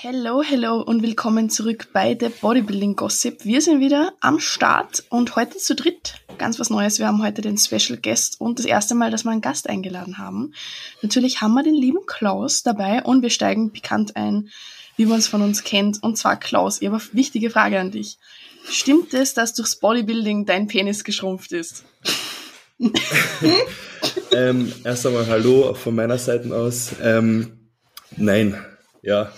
Hello, hello und willkommen zurück bei der Bodybuilding Gossip. Wir sind wieder am Start und heute zu dritt. Ganz was Neues. Wir haben heute den Special Guest und das erste Mal, dass wir einen Gast eingeladen haben. Natürlich haben wir den lieben Klaus dabei und wir steigen bekannt ein, wie man es von uns kennt. Und zwar Klaus, ich habe eine wichtige Frage an dich. Stimmt es, dass durchs Bodybuilding dein Penis geschrumpft ist? ähm, erst einmal Hallo von meiner Seite aus. Ähm, nein, ja,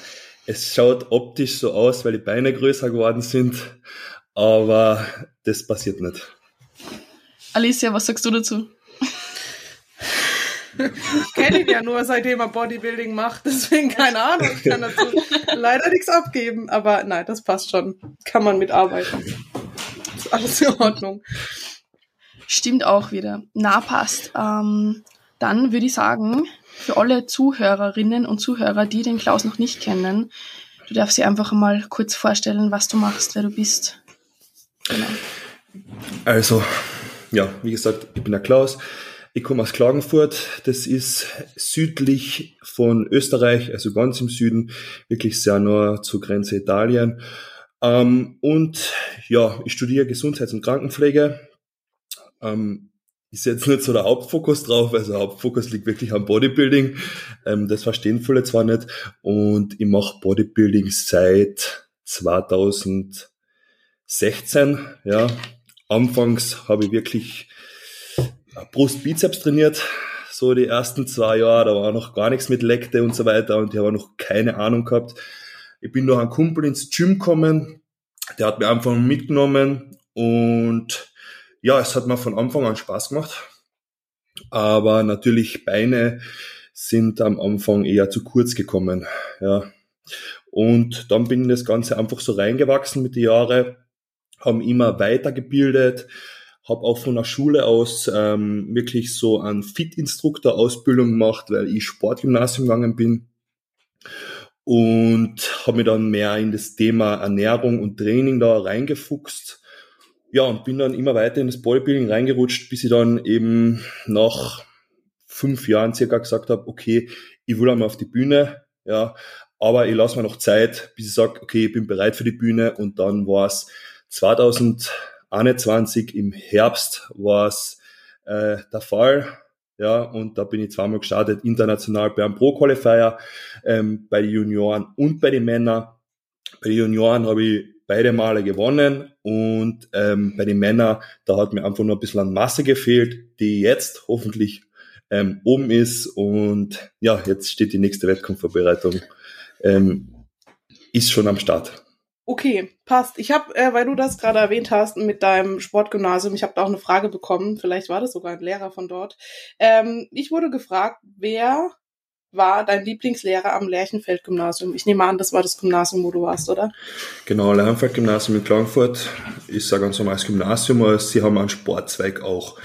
es schaut optisch so aus, weil die Beine größer geworden sind, aber das passiert nicht. Alicia, was sagst du dazu? Ich kenne ihn ja nur, seitdem er Bodybuilding macht, deswegen keine Ahnung. Ich kann dazu leider nichts abgeben, aber nein, das passt schon. Kann man mitarbeiten. Ist alles in Ordnung. Stimmt auch wieder. Na, passt. Ähm, dann würde ich sagen, für alle Zuhörerinnen und Zuhörer, die den Klaus noch nicht kennen, du darfst dir einfach mal kurz vorstellen, was du machst, wer du bist. Genau. Also, ja, wie gesagt, ich bin der Klaus. Ich komme aus Klagenfurt. Das ist südlich von Österreich, also ganz im Süden, wirklich sehr nah zur Grenze Italien. Ähm, und ja, ich studiere Gesundheits- und Krankenpflege. Ähm, ist jetzt nicht so der Hauptfokus drauf, also der Hauptfokus liegt wirklich am Bodybuilding. Ähm, das verstehen viele zwar nicht. Und ich mache Bodybuilding seit 2016. Ja, anfangs habe ich wirklich Brust-Bizeps trainiert. So die ersten zwei Jahre, da war noch gar nichts mit Lekte und so weiter und ich habe noch keine Ahnung gehabt. Ich bin noch ein Kumpel ins Gym gekommen, der hat mir einfach mitgenommen und ja, es hat mir von Anfang an Spaß gemacht. Aber natürlich Beine sind am Anfang eher zu kurz gekommen. Ja. Und dann bin ich das Ganze einfach so reingewachsen mit den Jahren, haben immer weitergebildet, habe auch von der Schule aus ähm, wirklich so an Fit-Instruktor-Ausbildung gemacht, weil ich Sportgymnasium gegangen bin und habe mich dann mehr in das Thema Ernährung und Training da reingefuchst ja, und bin dann immer weiter in das Bodybuilding reingerutscht, bis ich dann eben nach fünf Jahren circa gesagt habe, okay, ich will einmal auf die Bühne, ja, aber ich lasse mir noch Zeit, bis ich sage, okay, ich bin bereit für die Bühne. Und dann war es 2021 im Herbst war es äh, der Fall, ja, und da bin ich zweimal gestartet, international beim Pro Qualifier, ähm, bei den Junioren und bei den Männern. Bei den Junioren habe ich beide Male gewonnen und ähm, bei den Männern, da hat mir einfach nur ein bisschen an Masse gefehlt, die jetzt hoffentlich ähm, oben ist und ja, jetzt steht die nächste Wettkampfvorbereitung, ähm, ist schon am Start. Okay, passt. Ich habe, äh, weil du das gerade erwähnt hast mit deinem Sportgymnasium, ich habe da auch eine Frage bekommen, vielleicht war das sogar ein Lehrer von dort. Ähm, ich wurde gefragt, wer war dein Lieblingslehrer am Lerchenfeld-Gymnasium? Ich nehme an, das war das Gymnasium, wo du warst, oder? Genau, Lerchenfeld-Gymnasium in Klagenfurt ist sage ganz normales Gymnasium, aber sie haben einen Sportzweig auch.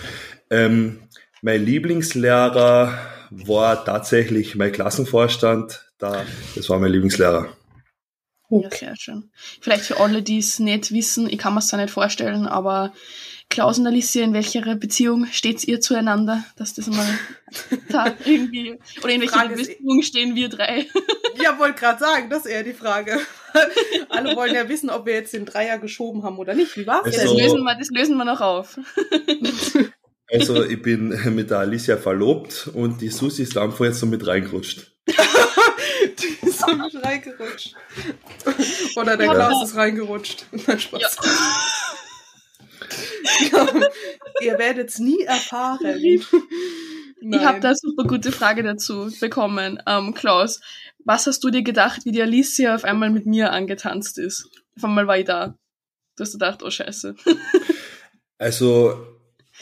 Ähm, mein Lieblingslehrer war tatsächlich mein Klassenvorstand. Da, das war mein Lieblingslehrer. Okay. Ja, sehr schön. Vielleicht für alle, die es nicht wissen, ich kann mir es da nicht vorstellen, aber Klaus und Alicia, in welcher Beziehung steht ihr zueinander? Dass das mal da irgendwie. Oder in welcher Beziehung stehen wir drei? ja, wollte gerade sagen, das ist eher die Frage. Alle wollen ja wissen, ob wir jetzt den Dreier geschoben haben oder nicht. Wie war's? Also, das, lösen wir, das lösen wir noch auf. also, ich bin mit der Alicia verlobt und die Susi ist einfach jetzt so mit reingerutscht. die ist so mit reingerutscht. Oder der Klaus ist reingerutscht. Nein, Spaß. Ja. Ihr werdet es nie erfahren. Nein. Ich habe da eine super gute Frage dazu bekommen. Ähm, Klaus, was hast du dir gedacht, wie die Alicia auf einmal mit mir angetanzt ist? Auf einmal war ich da. Du hast gedacht, oh Scheiße. Also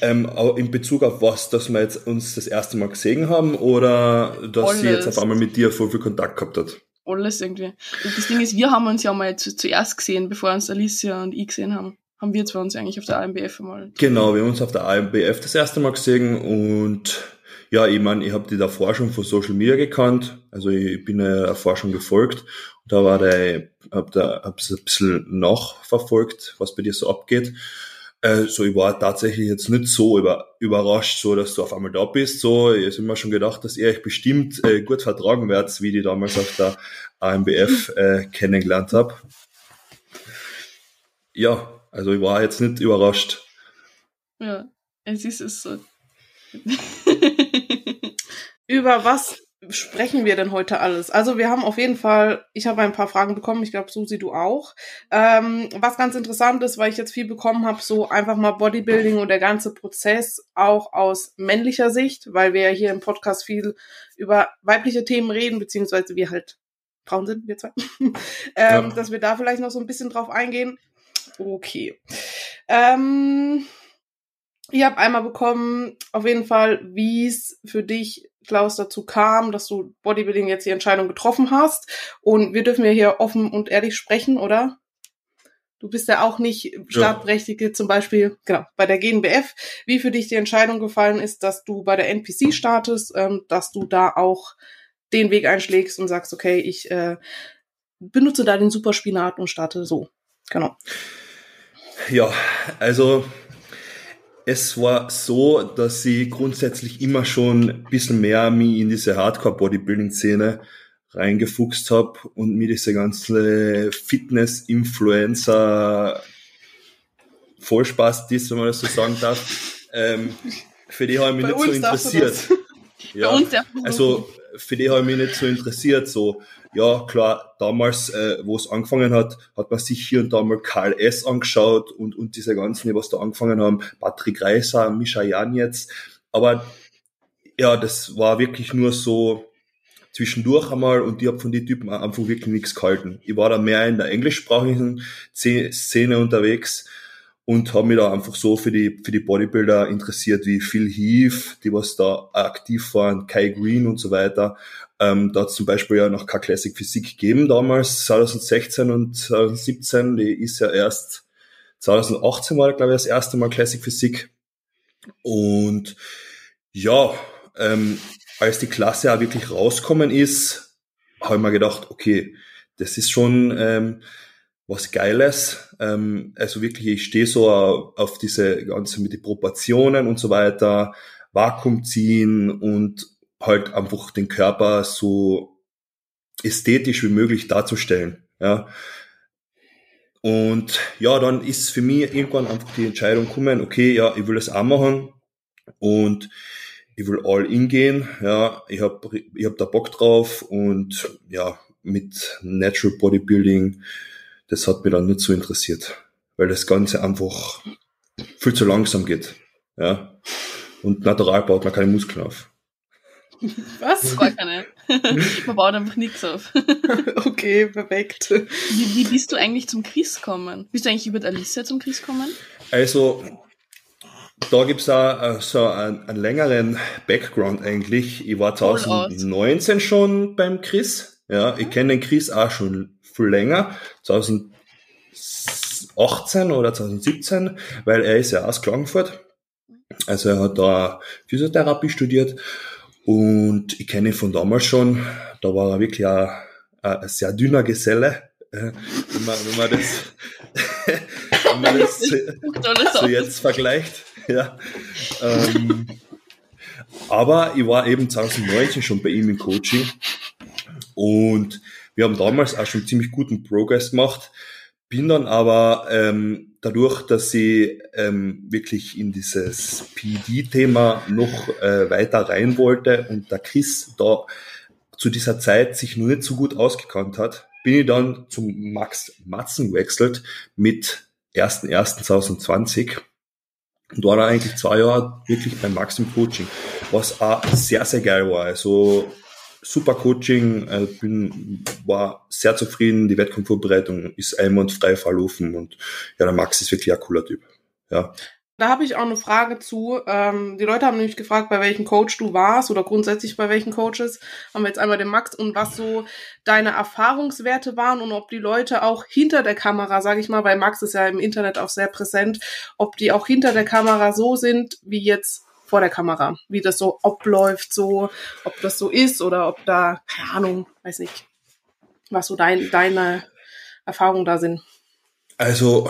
ähm, in Bezug auf was, dass wir jetzt uns das erste Mal gesehen haben oder dass Alles. sie jetzt auf einmal mit dir voll viel Kontakt gehabt hat? Alles irgendwie. Und das Ding ist, wir haben uns ja mal zu, zuerst gesehen, bevor uns Alicia und ich gesehen haben haben wir zwar uns eigentlich auf der AMBF mal. Genau, wir haben uns auf der AMBF das erste Mal gesehen und ja, ich meine, ich habe die davor schon von Social Media gekannt, also ich bin der Forschung gefolgt und da war der, hab da hab's ein bisschen nachverfolgt, was bei dir so abgeht. Also ich war tatsächlich jetzt nicht so über, überrascht, so dass du auf einmal da bist. So, ich habe mir schon gedacht, dass ihr euch bestimmt äh, gut vertragen werdet, wie die damals auf der AMBF äh, kennengelernt habe. Ja, also ich war jetzt nicht überrascht. Ja, es ist es so. Über was sprechen wir denn heute alles? Also wir haben auf jeden Fall, ich habe ein paar Fragen bekommen, ich glaube Susi, du auch. Ähm, was ganz interessant ist, weil ich jetzt viel bekommen habe, so einfach mal Bodybuilding und der ganze Prozess auch aus männlicher Sicht, weil wir ja hier im Podcast viel über weibliche Themen reden, beziehungsweise wir halt Frauen sind, wir zwei. ähm, ja. Dass wir da vielleicht noch so ein bisschen drauf eingehen. Okay. Ähm, ich habe einmal bekommen, auf jeden Fall, wie es für dich Klaus dazu kam, dass du Bodybuilding jetzt die Entscheidung getroffen hast. Und wir dürfen ja hier offen und ehrlich sprechen, oder? Du bist ja auch nicht Startberechtigte, ja. zum Beispiel, genau, bei der GNBF, wie für dich die Entscheidung gefallen ist, dass du bei der NPC startest, ähm, dass du da auch den Weg einschlägst und sagst, okay, ich äh, benutze da den Superspinat und starte so. Genau. Ja, also es war so, dass ich grundsätzlich immer schon ein bisschen mehr mich in diese Hardcore-Bodybuilding-Szene reingefuchst habe und mir diese ganze Fitness-Influencer Vollspaß ist, wenn man das so sagen darf, ähm, für die habe ich mich Bei nicht so interessiert. Ja, also für die habe ich mich nicht so interessiert. So, ja, klar, damals, äh, wo es angefangen hat, hat man sich hier und da mal Karl S. angeschaut und, und diese ganzen, die was da angefangen haben, Patrick Reiser, Mischa Jan jetzt. Aber ja, das war wirklich nur so zwischendurch einmal und ich habe von den Typen einfach wirklich nichts gehalten. Ich war da mehr in der englischsprachigen Szene unterwegs und habe mich da einfach so für die, für die Bodybuilder interessiert, wie Phil Heath, die was da aktiv waren, Kai Green und so weiter. Ähm, da hat zum Beispiel ja noch keine Classic Physik gegeben damals, 2016 und 2017, die ist ja erst 2018 war, glaube ich, das erste Mal Classic Physik. Und ja, ähm, als die Klasse auch wirklich rauskommen ist, habe ich mir gedacht, okay, das ist schon ähm, was Geiles. Ähm, also wirklich, ich stehe so auf diese ganze mit den Proportionen und so weiter, Vakuum ziehen und halt einfach den Körper so ästhetisch wie möglich darzustellen. Ja. Und ja, dann ist für mich irgendwann einfach die Entscheidung gekommen, okay, ja, ich will das auch machen und ich will all in gehen. Ja, ich habe ich hab da Bock drauf und ja, mit Natural Bodybuilding das hat mich dann nicht so interessiert, weil das Ganze einfach viel zu langsam geht. Ja. Und natural baut man keine Muskeln auf. Was? Gar keine. man baut einfach nichts auf. okay, perfekt. Wie, wie bist du eigentlich zum Chris gekommen? Bist du eigentlich über die Alicia zum Chris gekommen? Also, da gibt's auch äh, so einen, einen, längeren Background eigentlich. Ich war 2019 schon beim Chris. Ja, ich kenne den Chris auch schon viel länger, 2018 oder 2017, weil er ist ja aus Klagenfurt. Also er hat da Physiotherapie studiert und ich kenne ihn von damals schon. Da war er wirklich ein, ein sehr dünner Geselle, äh, wenn man, wenn man das, wenn man das so, so jetzt vergleicht. Ja. Ähm, aber ich war eben 2019 schon bei ihm im Coaching und wir haben damals auch schon ziemlich guten Progress gemacht, bin dann aber ähm, dadurch, dass ich ähm, wirklich in dieses PD-Thema noch äh, weiter rein wollte und der Chris da zu dieser Zeit sich noch nicht so gut ausgekannt hat, bin ich dann zum Max Matzen gewechselt mit 1.1.2020 und war dann eigentlich zwei Jahre wirklich beim Max im Coaching, was auch sehr, sehr geil war. Also super Coaching, äh, bin, war sehr zufrieden, die Wettkampfvorbereitung ist einwandfrei verlaufen und ja, der Max ist wirklich ein cooler Typ. Ja. Da habe ich auch eine Frage zu. Ähm, die Leute haben nämlich gefragt, bei welchem Coach du warst oder grundsätzlich bei welchen Coaches. Haben wir jetzt einmal den Max und was so deine Erfahrungswerte waren und ob die Leute auch hinter der Kamera, sage ich mal, weil Max ist ja im Internet auch sehr präsent, ob die auch hinter der Kamera so sind wie jetzt vor der Kamera, wie das so abläuft, so, ob das so ist oder ob da, keine Ahnung, weiß nicht, was so dein, deine Erfahrungen da sind. Also,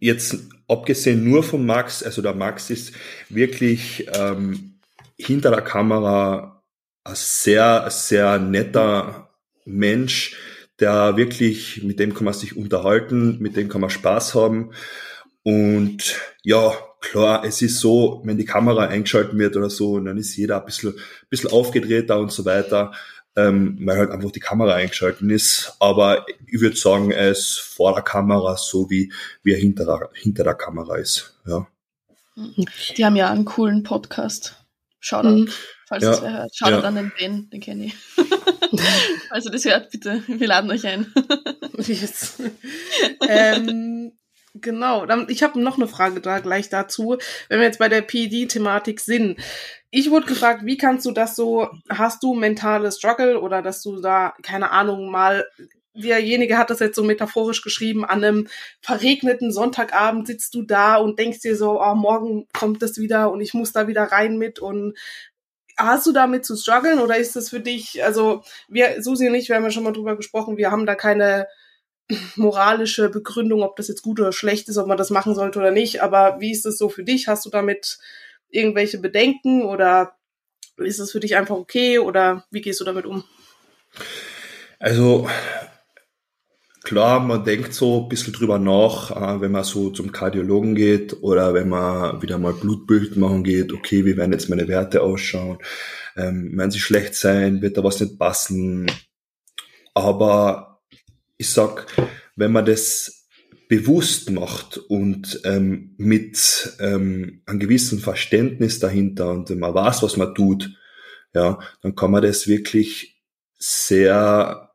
jetzt abgesehen nur von Max, also der Max ist wirklich ähm, hinter der Kamera ein sehr, sehr netter Mensch, der wirklich, mit dem kann man sich unterhalten, mit dem kann man Spaß haben. Und ja, klar, es ist so, wenn die Kamera eingeschaltet wird oder so, dann ist jeder ein bisschen, ein bisschen aufgedrehter und so weiter ähm, weil halt einfach die Kamera eingeschalten ist. Aber ich würde sagen, er ist vor der Kamera so wie, wie er hinter der, hinter der Kamera ist. Ja. Die haben ja einen coolen Podcast. Shoutout, mhm. falls ja. das wer hört. Shoutout ja. an den Ben, den kenne ich. also das hört, bitte. Wir laden euch ein. yes. ähm, Genau, ich habe noch eine Frage da gleich dazu. Wenn wir jetzt bei der PD-Thematik sind, ich wurde gefragt, wie kannst du das so, hast du mentale Struggle oder dass du da, keine Ahnung, mal, derjenige hat das jetzt so metaphorisch geschrieben, an einem verregneten Sonntagabend sitzt du da und denkst dir so, oh, morgen kommt das wieder und ich muss da wieder rein mit und hast du damit zu strugglen oder ist das für dich, also wir, Susi und ich, wir haben ja schon mal drüber gesprochen, wir haben da keine moralische Begründung, ob das jetzt gut oder schlecht ist, ob man das machen sollte oder nicht, aber wie ist das so für dich? Hast du damit irgendwelche Bedenken oder ist es für dich einfach okay oder wie gehst du damit um? Also klar, man denkt so ein bisschen drüber nach, äh, wenn man so zum Kardiologen geht oder wenn man wieder mal Blutbild machen geht, okay, wie werden jetzt meine Werte ausschauen? Ähm, werden sie schlecht sein? Wird da was nicht passen? Aber ich sag, wenn man das bewusst macht und ähm, mit ähm, einem gewissen Verständnis dahinter und man weiß, was man tut, ja, dann kann man das wirklich sehr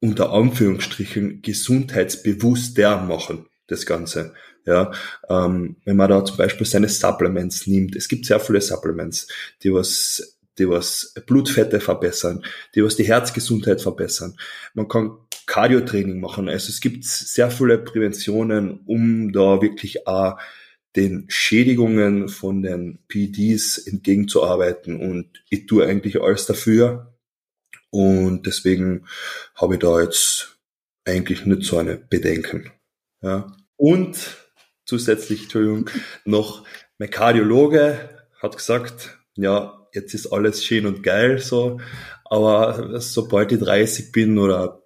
unter Anführungsstrichen gesundheitsbewusster machen, das Ganze. Ja, ähm, wenn man da zum Beispiel seine Supplements nimmt, es gibt sehr viele Supplements, die was die was Blutfette verbessern, die was die Herzgesundheit verbessern. Man kann Cardiotraining machen. Also es gibt sehr viele Präventionen, um da wirklich auch den Schädigungen von den PDs entgegenzuarbeiten und ich tue eigentlich alles dafür und deswegen habe ich da jetzt eigentlich nicht so eine Bedenken. Ja. Und zusätzlich, Entschuldigung, noch mein Kardiologe hat gesagt, ja, jetzt ist alles schön und geil so, aber sobald ich 30 bin oder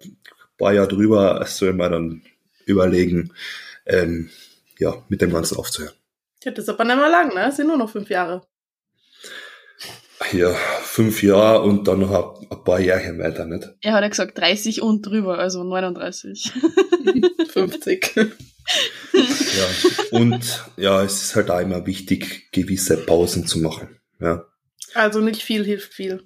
paar Jahre drüber, soll man dann überlegen, ähm, ja, mit dem Ganzen aufzuhören. Ja, das ist aber nicht mehr lang, ne? Das sind nur noch fünf Jahre. Ja, fünf Jahre und dann noch ein, ein paar Jahre weiter, nicht? Er hat ja gesagt 30 und drüber, also 39. 50. ja, und ja, es ist halt auch immer wichtig, gewisse Pausen zu machen. Ja. Also nicht viel hilft viel.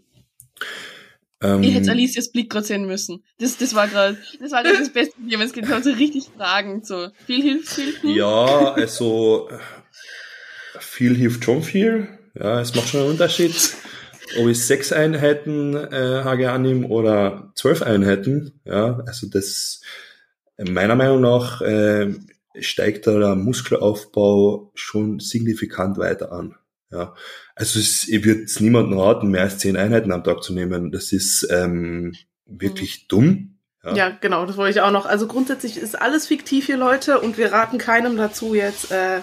Ähm, ich hätte Alicias Blick gerade sehen müssen. Das, das war gerade das, war das Beste, wenn es geht. so richtig fragend. So. Viel hilft viel. Hm? Ja, also viel hilft schon viel. Ja, es macht schon einen Unterschied, ob ich sechs Einheiten äh, HG annehme oder zwölf Einheiten. Ja, also das meiner Meinung nach äh, steigt da der Muskelaufbau schon signifikant weiter an. Ja, also es, ich würde es niemandem raten, mehr als zehn Einheiten am Tag zu nehmen. Das ist ähm, wirklich mhm. dumm. Ja. ja. genau, das wollte ich auch noch. Also grundsätzlich ist alles fiktiv hier, Leute, und wir raten keinem dazu, jetzt äh,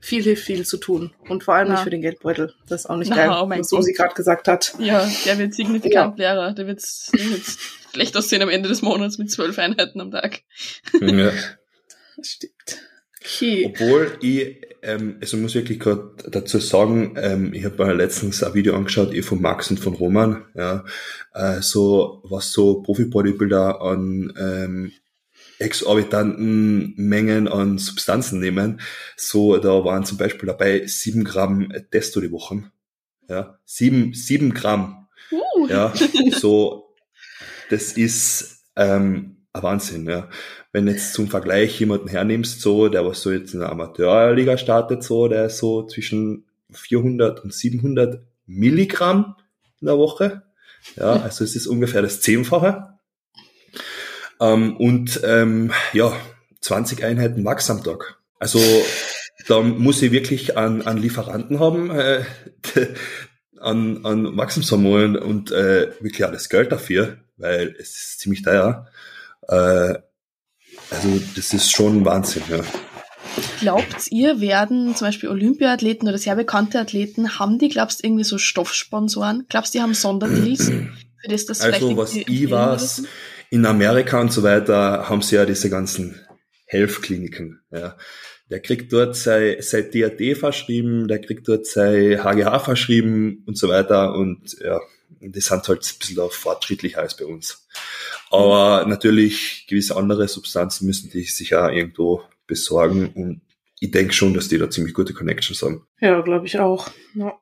viel hilft viel zu tun. Und vor allem ja. nicht für den Geldbeutel. Das ist auch nicht Na, geil, oh was Susi gerade gesagt hat. Ja, der wird signifikant ja. leerer. Der wird, schlecht aussehen am Ende des Monats mit zwölf Einheiten am Tag. Ja. Das stimmt. Okay. Obwohl ich, ähm, also muss wirklich gerade dazu sagen, ähm, ich habe mir letztens ein Video angeschaut, eh von Max und von Roman, ja, äh, so was so Profi-Bodybuilder an ähm, exorbitanten Mengen an Substanzen nehmen. So, da waren zum Beispiel dabei sieben Gramm Testo die Woche. Ja, sieben, sieben Gramm. Uh. Ja, so, das ist ähm, Wahnsinn, ja wenn jetzt zum Vergleich jemanden hernimmst, so, der was so jetzt in der Amateurliga startet, so, der ist so zwischen 400 und 700 Milligramm in der Woche. Ja, also es ist ungefähr das Zehnfache. Ähm, und ähm, ja, 20 Einheiten Wachs am Tag. Also da muss ich wirklich an, an Lieferanten haben, äh, an, an Wachstumshormonen und äh, wirklich alles Geld dafür, weil es ist ziemlich teuer. Äh, also das ist schon Wahnsinn, ja. Glaubt ihr, werden zum Beispiel Olympiathleten oder sehr bekannte Athleten, haben die, glaubst du, irgendwie so Stoffsponsoren? Glaubst du, die haben Sonderdeals? Für das, das also, was ich weiß, in Amerika und so weiter haben sie ja diese ganzen Health-Kliniken. Ja. Der kriegt dort sein, sein DAD verschrieben, der kriegt dort sein HGH verschrieben und so weiter und ja, die sind halt ein bisschen fortschrittlicher als bei uns. Aber natürlich gewisse andere Substanzen müssen die sich ja irgendwo besorgen und ich denke schon, dass die da ziemlich gute Connections haben. Ja, glaube ich auch. Ja.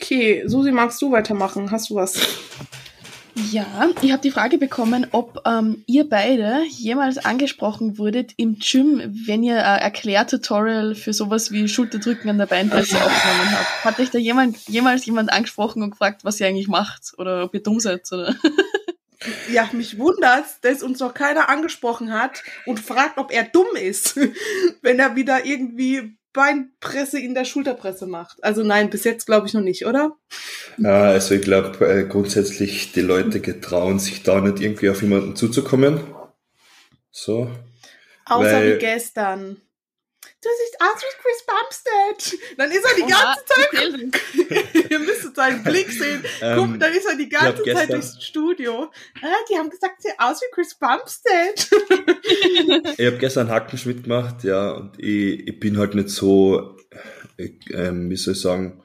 Okay, Susi, magst du weitermachen? Hast du was? Ja, ich habe die Frage bekommen, ob ähm, ihr beide jemals angesprochen wurdet im Gym, wenn ihr ein Erklärtutorial für sowas wie Schulterdrücken an der Beinpresse aufgenommen habt. Hat euch da jemand, jemals jemand angesprochen und gefragt, was ihr eigentlich macht oder ob ihr dumm seid? Oder? Ja, mich wundert, dass uns noch keiner angesprochen hat und fragt, ob er dumm ist, wenn er wieder irgendwie Beinpresse in der Schulterpresse macht. Also nein, bis jetzt glaube ich noch nicht, oder? Ja, also ich glaube äh, grundsätzlich, die Leute getrauen sich da nicht irgendwie auf jemanden zuzukommen. So. Außer weil, wie gestern du siehst aus wie Chris Bumstead. Dann ist er die ganze Zeit, ihr müsstet seinen Blick sehen, ähm, dann ist er die ganze Zeit gestern, durchs Studio. Ah, die haben gesagt, sie aus wie Chris Bumstead. ich habe gestern Hackenschmidt gemacht, ja, und ich, ich bin halt nicht so, ich, ähm, wie soll ich sagen,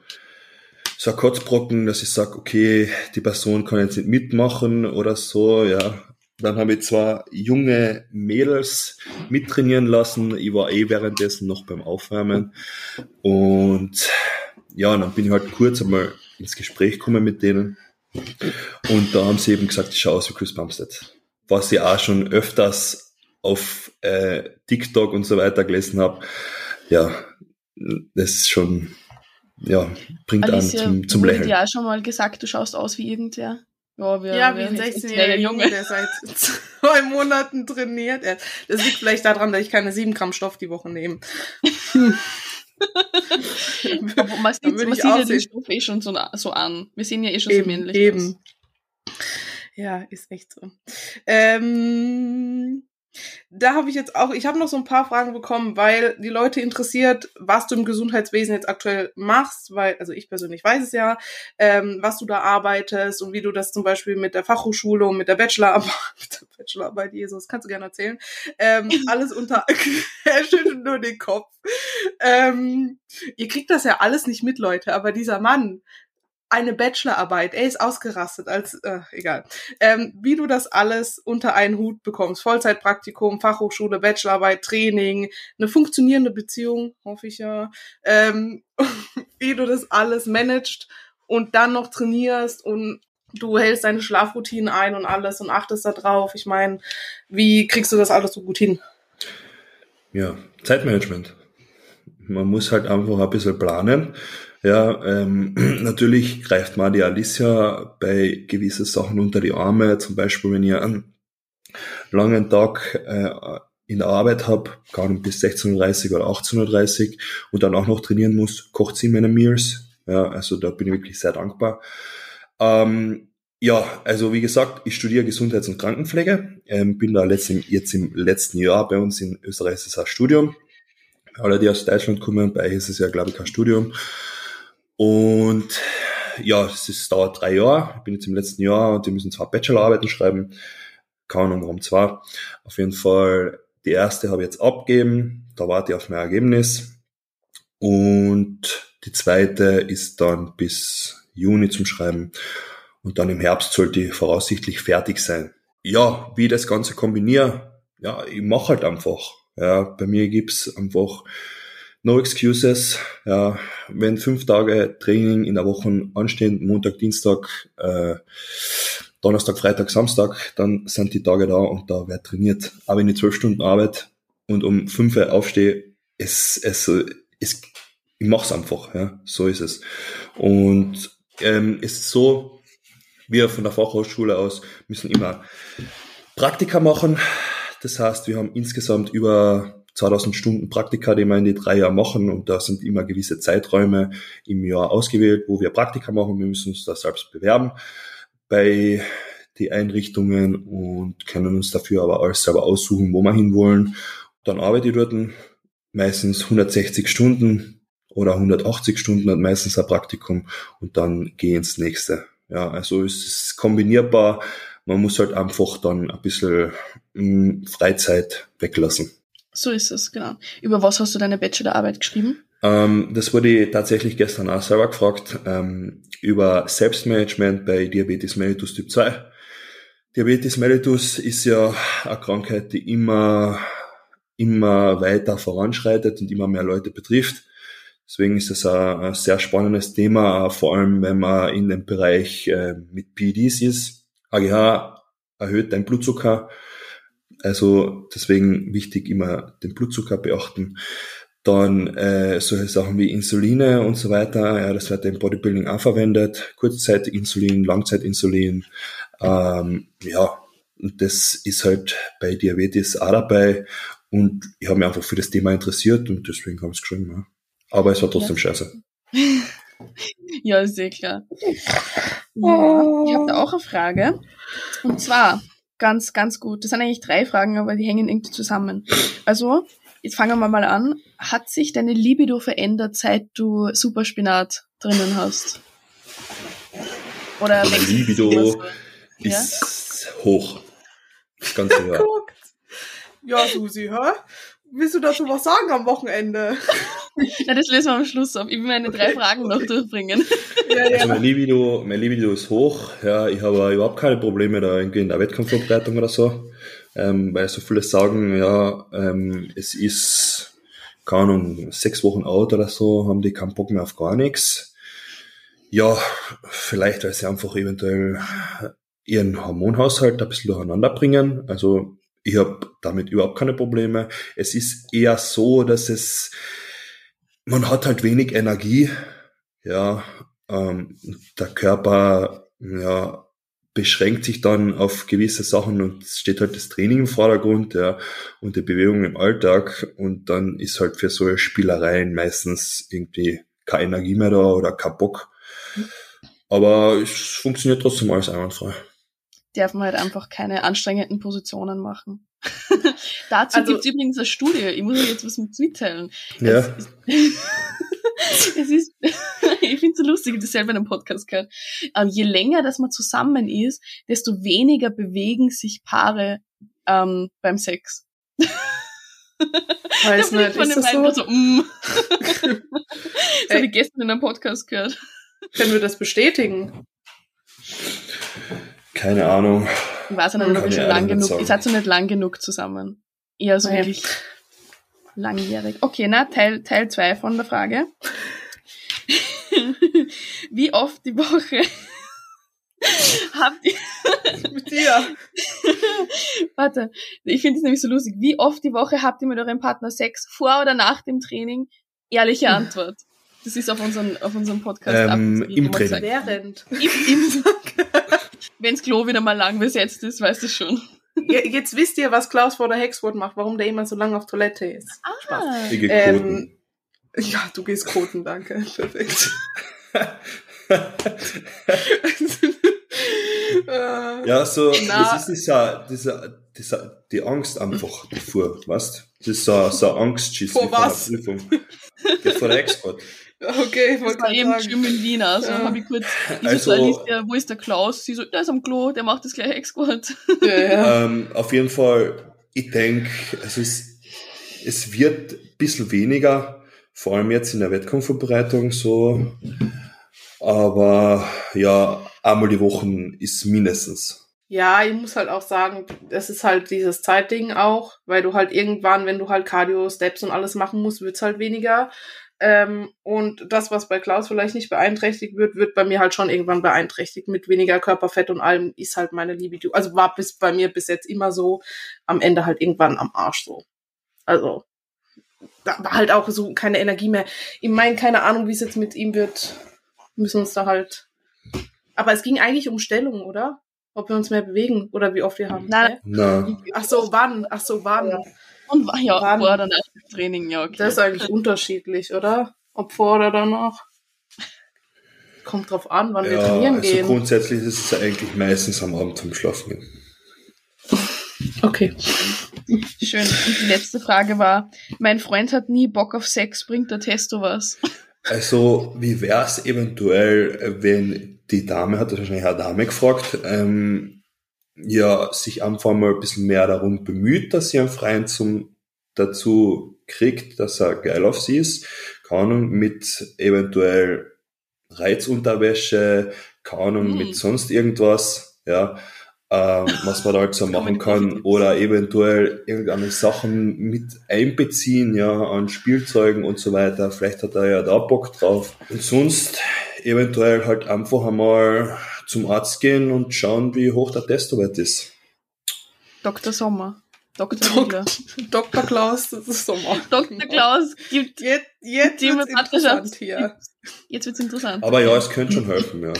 so ein Kotzbrocken, dass ich sage, okay, die Person kann jetzt nicht mitmachen oder so, ja. Dann habe ich zwar junge Mädels mittrainieren lassen. Ich war eh währenddessen noch beim Aufwärmen. Und ja, dann bin ich halt kurz einmal ins Gespräch gekommen mit denen. Und da haben sie eben gesagt, ich schaue aus wie Chris Bumstead. Was ich auch schon öfters auf äh, TikTok und so weiter gelesen habe. Ja, das ist schon, ja, bringt Alicia, an zum, zum Lächeln. Ich dir auch schon mal gesagt, du schaust aus wie irgendwer. Ja, wir, ja wie ein 16-jähriger Junge, der seit zwei Monaten trainiert. Das liegt vielleicht daran, dass ich keine sieben Gramm Stoff die Woche nehme. man sieht, man sieht ja den Stoff eh schon so, so an. Wir sehen ja eh schon eben, so männlich eben. Aus. Ja, ist echt so. Ähm, da habe ich jetzt auch, ich habe noch so ein paar Fragen bekommen, weil die Leute interessiert, was du im Gesundheitswesen jetzt aktuell machst, weil, also ich persönlich weiß es ja, ähm, was du da arbeitest und wie du das zum Beispiel mit der Fachhochschule und mit der Bachelorarbeit, der Bachelorarbeit, Jesus, kannst du gerne erzählen, ähm, alles unter, er schüttelt nur den Kopf. Ähm, ihr kriegt das ja alles nicht mit, Leute, aber dieser Mann, eine Bachelorarbeit. Er ist ausgerastet, als äh, egal. Ähm, wie du das alles unter einen Hut bekommst. Vollzeitpraktikum, Fachhochschule, Bachelorarbeit, Training, eine funktionierende Beziehung, hoffe ich ja. Ähm, wie du das alles managst und dann noch trainierst und du hältst deine Schlafroutinen ein und alles und achtest da drauf. Ich meine, wie kriegst du das alles so gut hin? Ja, Zeitmanagement. Man muss halt einfach ein bisschen planen ja, ähm, natürlich greift man die Alicia bei gewissen Sachen unter die Arme. Zum Beispiel, wenn ihr einen langen Tag äh, in der Arbeit gar nicht bis 16.30 Uhr oder 18.30 Uhr und dann auch noch trainieren muss, kocht sie meine Meals. Ja, also da bin ich wirklich sehr dankbar. Ähm, ja, also wie gesagt, ich studiere Gesundheits- und Krankenpflege, ähm, bin da letzten, jetzt im letzten Jahr bei uns in Österreich ist es ein Studium. Alle, die aus Deutschland kommen, bei euch ist es ja, glaube ich, kein Studium. Und ja, es dauert drei Jahre. Ich bin jetzt im letzten Jahr und die müssen zwar Bachelorarbeiten schreiben. Keine Ahnung, warum zwar. Auf jeden Fall, die erste habe ich jetzt abgeben. Da warte ich auf mein Ergebnis. Und die zweite ist dann bis Juni zum Schreiben. Und dann im Herbst sollte ich voraussichtlich fertig sein. Ja, wie ich das Ganze kombiniere, ja, ich mache halt einfach. Ja, bei mir gibt's einfach no excuses. Ja, wenn fünf Tage Training in der Woche anstehen, Montag, Dienstag, äh, Donnerstag, Freitag, Samstag, dann sind die Tage da und da wird trainiert. Aber wenn ich zwölf Stunden arbeite und um fünf Uhr aufstehe, es, es, es, ich mach's einfach, ja, so ist es. Und ähm, ist so, wir von der Fachhochschule aus müssen immer Praktika machen. Das heißt, wir haben insgesamt über 2000 Stunden Praktika, die wir in die drei Jahre machen und da sind immer gewisse Zeiträume im Jahr ausgewählt, wo wir Praktika machen. Wir müssen uns da selbst bewerben bei die Einrichtungen und können uns dafür aber alles selber aussuchen, wo wir hinwollen. Dann arbeite ich dort meistens 160 Stunden oder 180 Stunden hat meistens ein Praktikum und dann gehe ins nächste. Ja, also es ist kombinierbar. Man muss halt einfach dann ein bisschen mh, mm, Freizeit weglassen. So ist es, genau. Über was hast du deine Bachelorarbeit geschrieben? Ähm, das wurde ich tatsächlich gestern auch selber gefragt, ähm, über Selbstmanagement bei Diabetes mellitus Typ 2. Diabetes mellitus ist ja eine Krankheit, die immer, immer weiter voranschreitet und immer mehr Leute betrifft. Deswegen ist ein, ein sehr spannendes Thema, vor allem wenn man in dem Bereich äh, mit PEDs ist. AGH erhöht dein Blutzucker, also deswegen wichtig immer den Blutzucker beachten. Dann äh, solche Sachen wie Insuline und so weiter, ja, das wird im Bodybuilding auch verwendet. Kurzzeitinsulin, Langzeitinsulin. Ähm, ja, und das ist halt bei Diabetes auch dabei. Und ich habe mich einfach für das Thema interessiert und deswegen habe ich es geschrieben. Ja. Aber es war trotzdem ja. scheiße. ja, ist eh klar. Ja, ich habe da auch eine Frage. Und zwar, ganz, ganz gut. Das sind eigentlich drei Fragen, aber die hängen irgendwie zusammen. Also, Jetzt fangen wir mal an. Hat sich deine Libido verändert, seit du Superspinat drinnen hast? Oder Meine Libido so? ist ja? hoch. Ganze Jahr. ja, Susi, hä? Willst du dazu was sagen am Wochenende? Na, das lösen wir am Schluss auf. Ich will meine drei Fragen noch durchbringen. Ja, ja. Also mein Libido, mein Libido ist hoch. Ja, ich habe überhaupt keine Probleme da irgendwie in der Wettkampfvorbereitung oder so ähm, weil so viele sagen, ja, ähm, es ist, keine Ahnung, sechs Wochen out oder so, haben die keinen Bock mehr auf gar nichts. Ja, vielleicht, weil sie einfach eventuell ihren Hormonhaushalt ein bisschen durcheinander bringen. Also ich habe damit überhaupt keine Probleme. Es ist eher so, dass es, man hat halt wenig Energie, ja, ähm, der Körper, ja, beschränkt sich dann auf gewisse Sachen und es steht halt das Training im Vordergrund, ja, und die Bewegung im Alltag und dann ist halt für solche Spielereien meistens irgendwie keine Energie mehr da oder kein Bock. Aber es funktioniert trotzdem alles einwandfrei. Darf man halt einfach keine anstrengenden Positionen machen. Dazu also, gibt es übrigens eine Studie, ich muss euch jetzt was mitteilen. Ja. Es, es ist, ich finde es so lustig, ich habe das selber in einem Podcast gehört. Ähm, je länger, dass man zusammen ist, desto weniger bewegen sich Paare ähm, beim Sex. Weiß nicht, von ist das so? So, mm. das habe ich gestern in einem Podcast gehört. Können wir das bestätigen? Keine Ahnung. Ich weiß nicht, ob ich schon lang genug, ich seid so nicht lang genug zusammen. Eher so okay. wirklich langjährig. Okay, na, Teil, Teil zwei von der Frage. Wie oft die Woche habt ihr mit dir? Warte, ich finde es nämlich so lustig. Wie oft die Woche habt ihr mit eurem Partner Sex vor oder nach dem Training? Ehrliche Antwort. Das ist auf unserem auf unserem Podcast. Ähm, Im Training. Während. Im, im Wenn's Klo wieder mal lang besetzt ist, weißt du schon. Jetzt wisst ihr, was Klaus vor der Hexwort macht, warum der immer so lange auf Toilette ist. Ah. Spaß. Ich ähm, ja, du gehst koten, danke. Perfekt. ja, so, Na, das ist dieser, dieser, dieser, die Angst einfach davor, weißt Das ist so, so Angstschiss vor was? der Prüfung. Ja, vor der Export. Okay, das war eben schlimm in Wien, also ja. habe ich kurz, ich also, so, Alicia, wo ist der Klaus? Sie so, der ist am Klo, der macht das gleiche Export. Ja, ja. ähm, auf jeden Fall, ich denke, also es, es wird ein bisschen weniger, vor allem jetzt in der Wettkampfvorbereitung so. Aber ja, einmal die Woche ist mindestens. Ja, ich muss halt auch sagen, das ist halt dieses Zeitding auch, weil du halt irgendwann, wenn du halt Cardio, Steps und alles machen musst, wird's halt weniger. Ähm, und das, was bei Klaus vielleicht nicht beeinträchtigt wird, wird bei mir halt schon irgendwann beeinträchtigt. Mit weniger Körperfett und allem ist halt meine Libido. Also war bis bei mir bis jetzt immer so, am Ende halt irgendwann am Arsch so. Also da war halt auch so keine Energie mehr. Ich meine, keine Ahnung, wie es jetzt mit ihm wird. Müssen uns da halt. Aber es ging eigentlich um Stellung, oder? Ob wir uns mehr bewegen oder wie oft wir haben. Nein. Na. Ach so, wann? Ach so, wann? Ja. Und ja, wann? vor oder nach dem Training, ja. Okay. Das ist eigentlich unterschiedlich, oder? Ob vor oder danach. Kommt drauf an, wann ja, wir trainieren also gehen. Grundsätzlich ist es eigentlich meistens am Abend zum Schlafen gehen. Okay. Schön. Und die letzte Frage war, mein Freund hat nie Bock auf Sex, bringt der Testo was? Also, wie wär's eventuell, wenn die Dame, hat das wahrscheinlich eine Dame gefragt, ähm, ja, sich einfach mal ein bisschen mehr darum bemüht, dass sie einen Freund zum, dazu kriegt, dass er geil auf sie ist. Keine Ahnung, mit eventuell Reizunterwäsche, keine Ahnung, Hm. mit sonst irgendwas, ja, ähm, was man da halt so machen kann, oder eventuell irgendeine Sachen mit einbeziehen, ja, an Spielzeugen und so weiter. Vielleicht hat er ja da Bock drauf. Und sonst eventuell halt einfach einmal zum Arzt gehen und schauen, wie hoch der Testowert ist. Dr. Sommer. Dr. Dok-. Dr. Klaus, das ist Sommer. Dr. Klaus gibt, Jetzt, jetzt Die wird's interessant hier. jetzt wird's interessant. Aber ja, es könnte schon helfen, ja.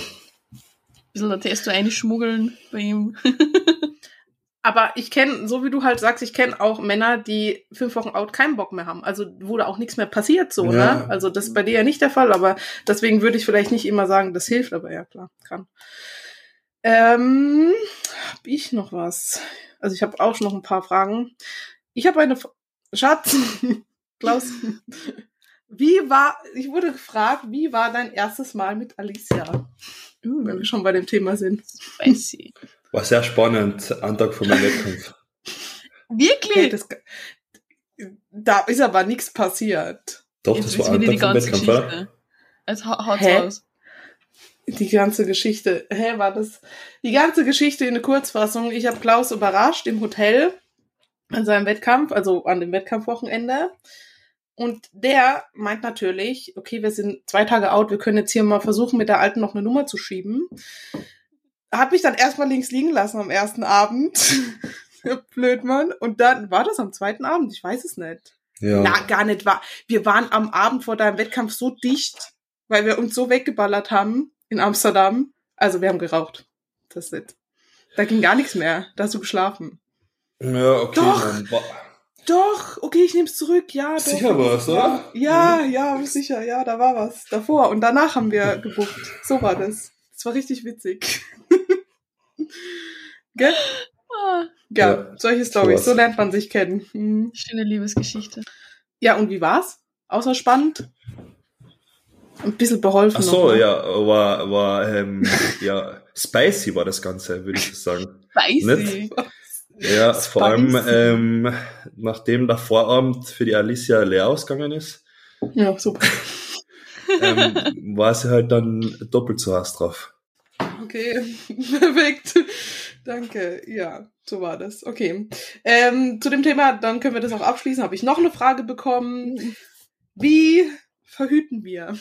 Bisschen der Testo einschmuggeln bei ihm. Aber ich kenne, so wie du halt sagst, ich kenne auch Männer, die fünf Wochen out keinen Bock mehr haben. Also wo da auch nichts mehr passiert so, Ja. ne? Also das ist bei dir ja nicht der Fall, aber deswegen würde ich vielleicht nicht immer sagen, das hilft, aber ja klar, kann. Ähm, hab ich noch was? Also ich habe auch noch ein paar Fragen. Ich habe eine F Schatz, Klaus. Wie war, ich wurde gefragt, wie war dein erstes Mal mit Alicia? Wenn wir schon bei dem Thema sind. Spicy. War sehr spannend, Tag vor meinem Wettkampf. Hey, Wirklich? das, da ist aber nichts passiert. Doch, Jetzt das war ein die Tag ganze Wettkampf, oder? Geschichte. Also hau- haut's Hä? raus. Die ganze Geschichte. Hä, war das? Die ganze Geschichte in der Kurzfassung. Ich habe Klaus überrascht im Hotel an seinem Wettkampf, also an dem Wettkampfwochenende. Und der meint natürlich, okay, wir sind zwei Tage out, wir können jetzt hier mal versuchen, mit der Alten noch eine Nummer zu schieben. Hab mich dann erstmal links liegen lassen am ersten Abend. Blöd, Mann. Und dann war das am zweiten Abend, ich weiß es nicht. Ja. Na, gar nicht wahr. Wir waren am Abend vor deinem Wettkampf so dicht, weil wir uns so weggeballert haben in Amsterdam. Also wir haben geraucht. Das ist nicht. Da ging gar nichts mehr. Da hast du geschlafen. ja, okay. Doch. Dann Doch, okay, ich nehme es zurück. Ja, doch. Sicher war's, oder? Ja, ja, sicher. Ja, da war was. Davor. Und danach haben wir gebucht. So war das. Das war richtig witzig. Gell? Ja, Ja, solche Storys. sowas. So lernt man sich kennen. Hm. schöne Liebesgeschichte. Ja, und wie war's? Außer spannend? Ein bisschen beholfen. ach so, noch, ne? ja, war, war, ähm, ja, spicy war das Ganze, würde ich sagen. Spicy. Ja, vor allem, Spicy. ähm, nachdem der Vorabend für die Alicia leer ausgegangen ist, Ja, super. ähm, war sie halt dann doppelt so heiß drauf. Okay, perfekt. Danke. Ja, so war das. Okay. Ähm, zu dem Thema, dann können wir das auch abschließen. Habe ich noch eine Frage bekommen. Wie verhüten wir?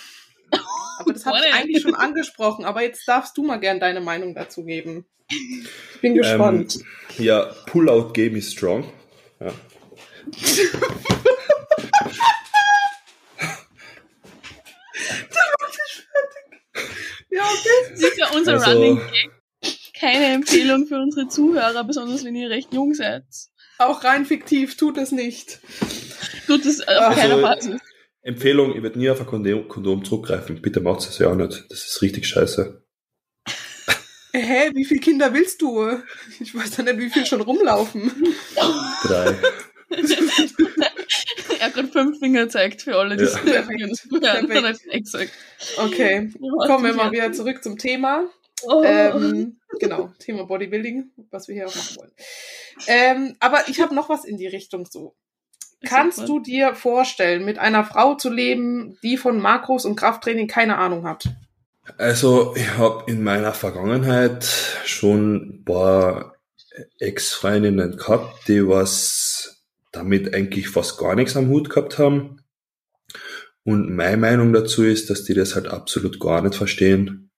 Aber das habe ich eigentlich schon angesprochen. Aber jetzt darfst du mal gern deine Meinung dazu geben. Ich bin gespannt. Ähm, ja, Pull-out Game is strong. Ja. ja, okay. Das ist ja unser Also- Running Gag. Keine Empfehlung für unsere Zuhörer, besonders wenn ihr recht jung seid. Auch rein fiktiv, tut es nicht. Tut das auf Also- keiner Basis. Empfehlung, ich werde nie auf ein Kondom, Kondom zurückgreifen. Bitte macht es ja auch nicht. Das ist richtig scheiße. Hä, wie viele Kinder willst du? Ich weiß ja nicht, wie viel schon rumlaufen. Drei. er hat fünf Finger gezeigt für alle, die Ja. es. Ja, gesagt. Okay, kommen wir mal wieder zurück zum Thema. Oh. Ähm, genau, Thema Bodybuilding, was wir hier auch machen wollen. Ähm, aber ich habe noch was in die Richtung so. Kannst Super. du dir vorstellen, mit einer Frau zu leben, die von Makros und Krafttraining keine Ahnung hat? Also, ich habe in meiner Vergangenheit schon ein paar Ex-Freundinnen gehabt, die was damit eigentlich fast gar nichts am Hut gehabt haben. Und meine Meinung dazu ist, dass die das halt absolut gar nicht verstehen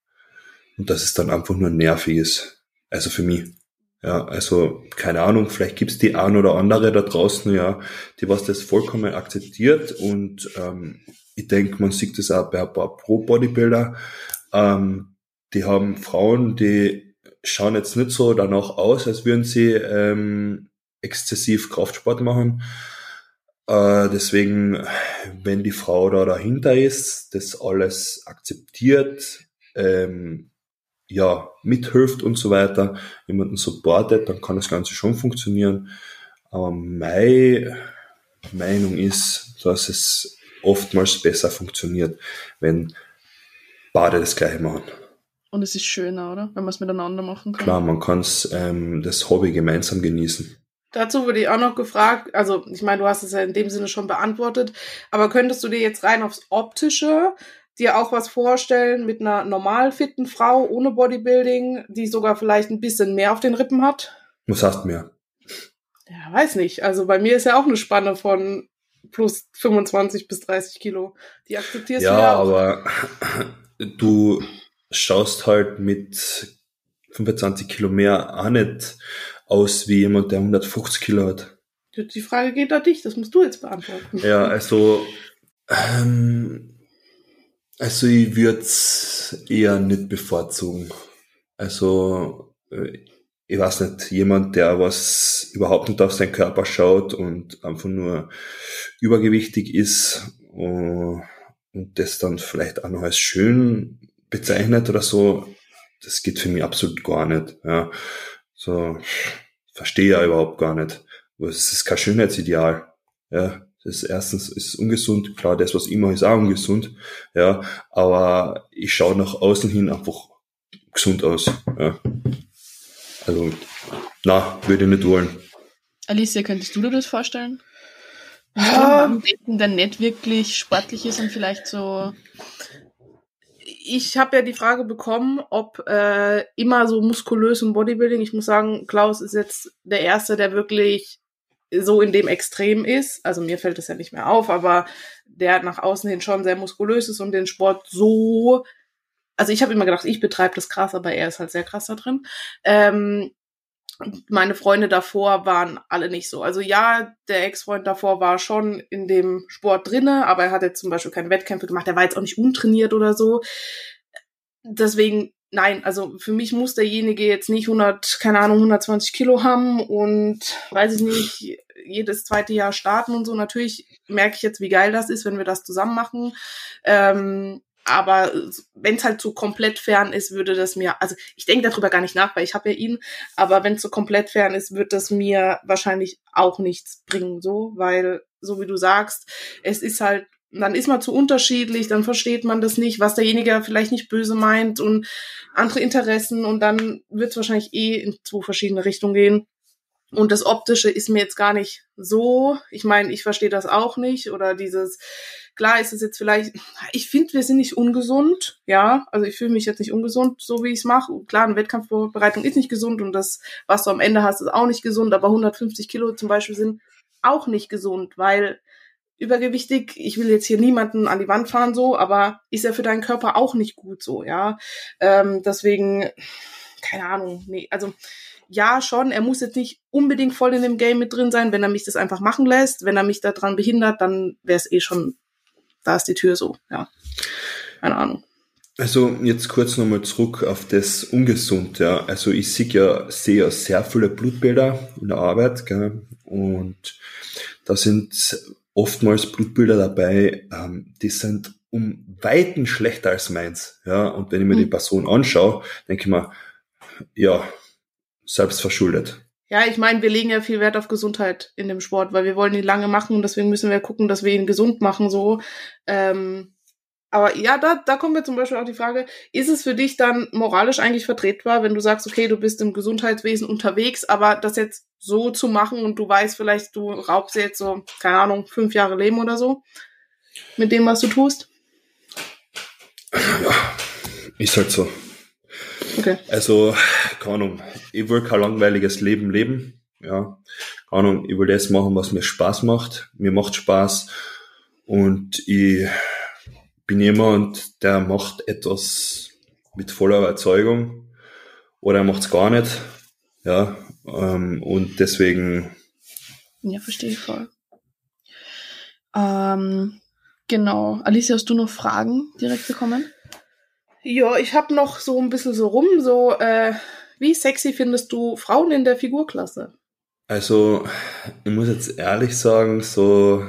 und dass es dann einfach nur nervig ist. Also für mich. Ja, also keine Ahnung, vielleicht gibt's die ein oder andere da draußen, ja, die was das vollkommen akzeptiert und ähm, ich denke, man sieht das auch bei ein paar Pro-Bodybuilder, ähm, die haben Frauen, die schauen jetzt nicht so danach aus, als würden sie ähm, exzessiv Kraftsport machen. Äh, deswegen, wenn die Frau da dahinter ist, das alles akzeptiert, ähm, ja, mithilft und so weiter, jemanden supportet, dann kann das Ganze schon funktionieren. Aber meine Meinung ist, dass es oftmals besser funktioniert, wenn beide das gleiche machen. Und es ist schöner, oder? Wenn man es miteinander machen kann. Klar, man kann ähm, das Hobby gemeinsam genießen. Dazu wurde ich auch noch gefragt, also ich meine, du hast es ja in dem Sinne schon beantwortet, aber könntest du dir jetzt rein aufs Optische dir auch was vorstellen mit einer normal fitten Frau ohne Bodybuilding, die sogar vielleicht ein bisschen mehr auf den Rippen hat? Was hast du mehr? Ja, weiß nicht. Also bei mir ist ja auch eine Spanne von plus 25 bis 30 Kilo. Die akzeptierst ja, du ja aber du schaust halt mit 25 Kilo mehr auch nicht aus wie jemand, der 150 Kilo hat. Die Frage geht an dich, das musst du jetzt beantworten. Ja, also, ähm, also ich würde es eher nicht bevorzugen. Also, äh, ich weiß nicht, jemand, der was überhaupt nicht auf seinen Körper schaut und einfach nur übergewichtig ist äh, und das dann vielleicht auch noch als schön bezeichnet oder so, das geht für mich absolut gar nicht. Ja. So, verstehe ja überhaupt gar nicht. Es ist kein Schönheitsideal. Ja, das ist erstens ist ungesund. Klar, das, was ich mache, ist auch ungesund. Ja, aber ich schaue nach außen hin einfach gesund aus. Ja. Also, na, würde ich nicht wollen. Alicia, könntest du dir das vorstellen? Ja. Ein Daten, der nicht wirklich sportlich ist und vielleicht so ich habe ja die Frage bekommen, ob äh, immer so muskulös im Bodybuilding. Ich muss sagen, Klaus ist jetzt der Erste, der wirklich so in dem Extrem ist. Also mir fällt das ja nicht mehr auf, aber der nach außen hin schon sehr muskulös ist und den Sport so. Also ich habe immer gedacht, ich betreibe das krass, aber er ist halt sehr krass da drin. Ähm, meine Freunde davor waren alle nicht so. Also ja, der Ex-Freund davor war schon in dem Sport drinne, aber er hat jetzt zum Beispiel keine Wettkämpfe gemacht. Er war jetzt auch nicht untrainiert oder so. Deswegen, nein, also für mich muss derjenige jetzt nicht 100, keine Ahnung, 120 Kilo haben und weiß ich nicht, jedes zweite Jahr starten und so. Natürlich merke ich jetzt, wie geil das ist, wenn wir das zusammen machen. Ähm, aber wenn es halt so komplett fern ist, würde das mir, also ich denke darüber gar nicht nach, weil ich habe ja ihn, aber wenn es so komplett fern ist, wird das mir wahrscheinlich auch nichts bringen, so, weil, so wie du sagst, es ist halt, dann ist man zu unterschiedlich, dann versteht man das nicht, was derjenige vielleicht nicht böse meint und andere Interessen und dann wird es wahrscheinlich eh in zwei verschiedene Richtungen gehen. Und das Optische ist mir jetzt gar nicht so. Ich meine, ich verstehe das auch nicht. Oder dieses, klar ist es jetzt vielleicht, ich finde, wir sind nicht ungesund, ja. Also ich fühle mich jetzt nicht ungesund, so wie ich es mache. Klar, eine Wettkampfvorbereitung ist nicht gesund und das, was du am Ende hast, ist auch nicht gesund. Aber 150 Kilo zum Beispiel sind auch nicht gesund, weil übergewichtig, ich will jetzt hier niemanden an die Wand fahren so, aber ist ja für deinen Körper auch nicht gut so, ja. Ähm, deswegen, keine Ahnung, nee, also ja, schon, er muss jetzt nicht unbedingt voll in dem Game mit drin sein, wenn er mich das einfach machen lässt. Wenn er mich daran behindert, dann wäre es eh schon, da ist die Tür so, ja. Keine Ahnung. Also jetzt kurz nochmal zurück auf das Ungesund, ja. Also ich sehe ja, sehe ja sehr viele Blutbilder in der Arbeit, gell? und da sind oftmals Blutbilder dabei, ähm, die sind um Weiten schlechter als meins, ja. Und wenn ich mir mhm. die Person anschaue, denke ich mir, ja, selbst verschuldet. Ja, ich meine, wir legen ja viel Wert auf Gesundheit in dem Sport, weil wir wollen ihn lange machen und deswegen müssen wir gucken, dass wir ihn gesund machen, so. Ähm, aber ja, da, da kommt mir zum Beispiel auch die Frage, ist es für dich dann moralisch eigentlich vertretbar, wenn du sagst, okay, du bist im Gesundheitswesen unterwegs, aber das jetzt so zu machen und du weißt vielleicht, du raubst jetzt so, keine Ahnung, fünf Jahre Leben oder so mit dem, was du tust? Ja, ist halt so. Okay. Also, keine Ahnung, ich will kein langweiliges Leben leben. Ja, keine Ahnung, ich will das machen, was mir Spaß macht. Mir macht Spaß. Und ich bin jemand, der macht etwas mit voller Überzeugung oder er macht es gar nicht. Ja, ähm, und deswegen. Ja, verstehe ich voll. Ähm, genau. Alicia, hast du noch Fragen direkt bekommen? Ja, ich habe noch so ein bisschen so rum, so, äh, wie sexy findest du Frauen in der Figurklasse? Also, ich muss jetzt ehrlich sagen, so,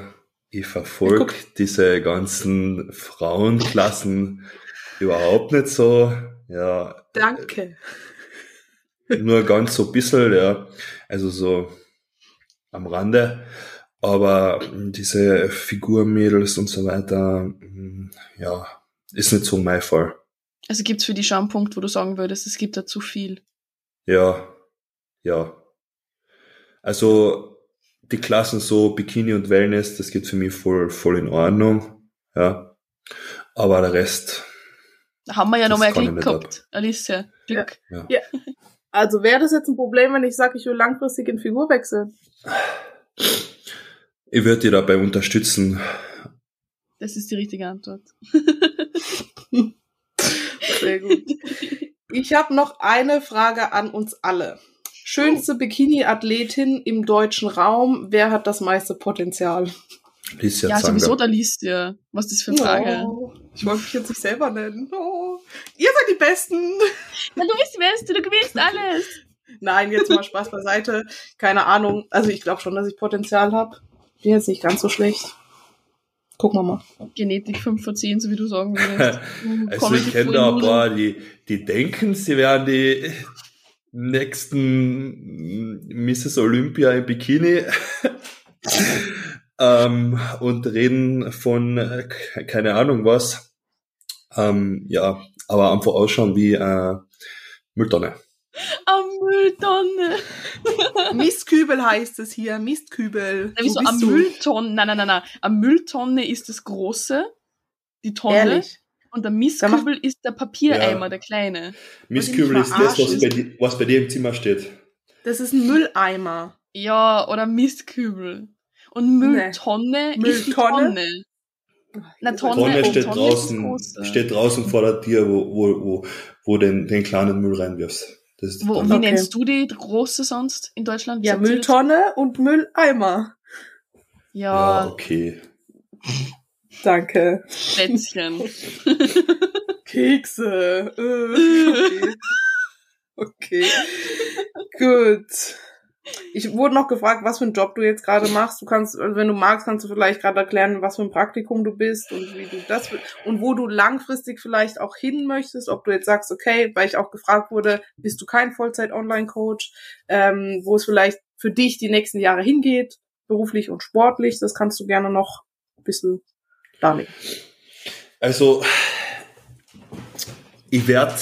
ich verfolge diese ganzen Frauenklassen überhaupt nicht so. Ja. Danke. Nur ganz so ein bisschen, ja. Also so am Rande. Aber diese Figurmädels und so weiter, mm, ja, ist nicht so mein Fall. Also gibt's für die schon einen Punkt, wo du sagen würdest, es gibt da zu viel? Ja, ja. Also die Klassen so Bikini und Wellness, das geht für mich voll, voll in Ordnung. Ja. Aber der Rest. Da haben wir ja Das noch mal kann ich Glück gehabt. Alicia, Glück. Ja. Ja. Also wäre das jetzt ein Problem, wenn ich sage, ich will langfristig in Figur wechseln? Ich würde dir dabei unterstützen. Das ist die richtige Antwort. Sehr gut. Ich habe noch eine Frage an uns alle. Schönste Bikini-Athletin im deutschen Raum. Wer hat das meiste Potenzial? Lies Ja, sowieso, da liest ihr. Was ist das für eine Frage? Oh, ich wollte mich jetzt nicht selber nennen. Oh. Ihr seid die Besten. Na, du bist die Beste, du gewinnst alles. Nein, jetzt mal Spaß beiseite. Keine Ahnung. Also ich glaube schon, dass ich Potenzial habe. Bin jetzt nicht ganz so schlecht. Gucken wir mal. Genetik 5 von 10, so wie du sagen würdest. Also ich kenne da ein paar, die, die denken, sie wären die nächsten Mrs. Olympia im Bikini ähm, und reden von ke- keine Ahnung was. Ähm, ja, aber einfach ausschauen wie äh, Mülltonne. Am Mülltonne. Mistkübel heißt es hier. Mistkübel. Na, wieso am? Mülltonne? Nein, nein, nein, nein. Am Mülltonne ist das große, die Tonne. Ehrlich. Und der Mistkübel ist der Papiereimer, Ja. der kleine. Mistkübel ist das, was bei, di- was bei dir im Zimmer steht. Das ist ein Mülleimer. Ja, oder Mistkübel. Und Mülltonne ist die? Tonne. Na, Tonne, Tonne steht Tonne draußen, steht draußen vor der Tür, wo, wo, wo, wo den, den kleinen Müll reinwirfst. Das ist die Wo, Tonne. wie Okay. nennst du die große sonst in Deutschland? Ja? Mülltonne und Mülleimer. Ja, Ja, okay. Danke. Plätzchen. Kekse. Äh, okay. okay. Gut. Ich wurde noch gefragt, was für einen Job du jetzt gerade machst. Du kannst, also wenn du magst, kannst du vielleicht gerade erklären, was für ein Praktikum du bist und wie du das und wo du langfristig vielleicht auch hin möchtest. Ob du jetzt sagst, okay, weil ich auch gefragt wurde, bist du kein Vollzeit-Online-Coach, ähm, wo es vielleicht für dich die nächsten Jahre hingeht, beruflich und sportlich. Das kannst du gerne noch ein bisschen darlegen. Also, ich werde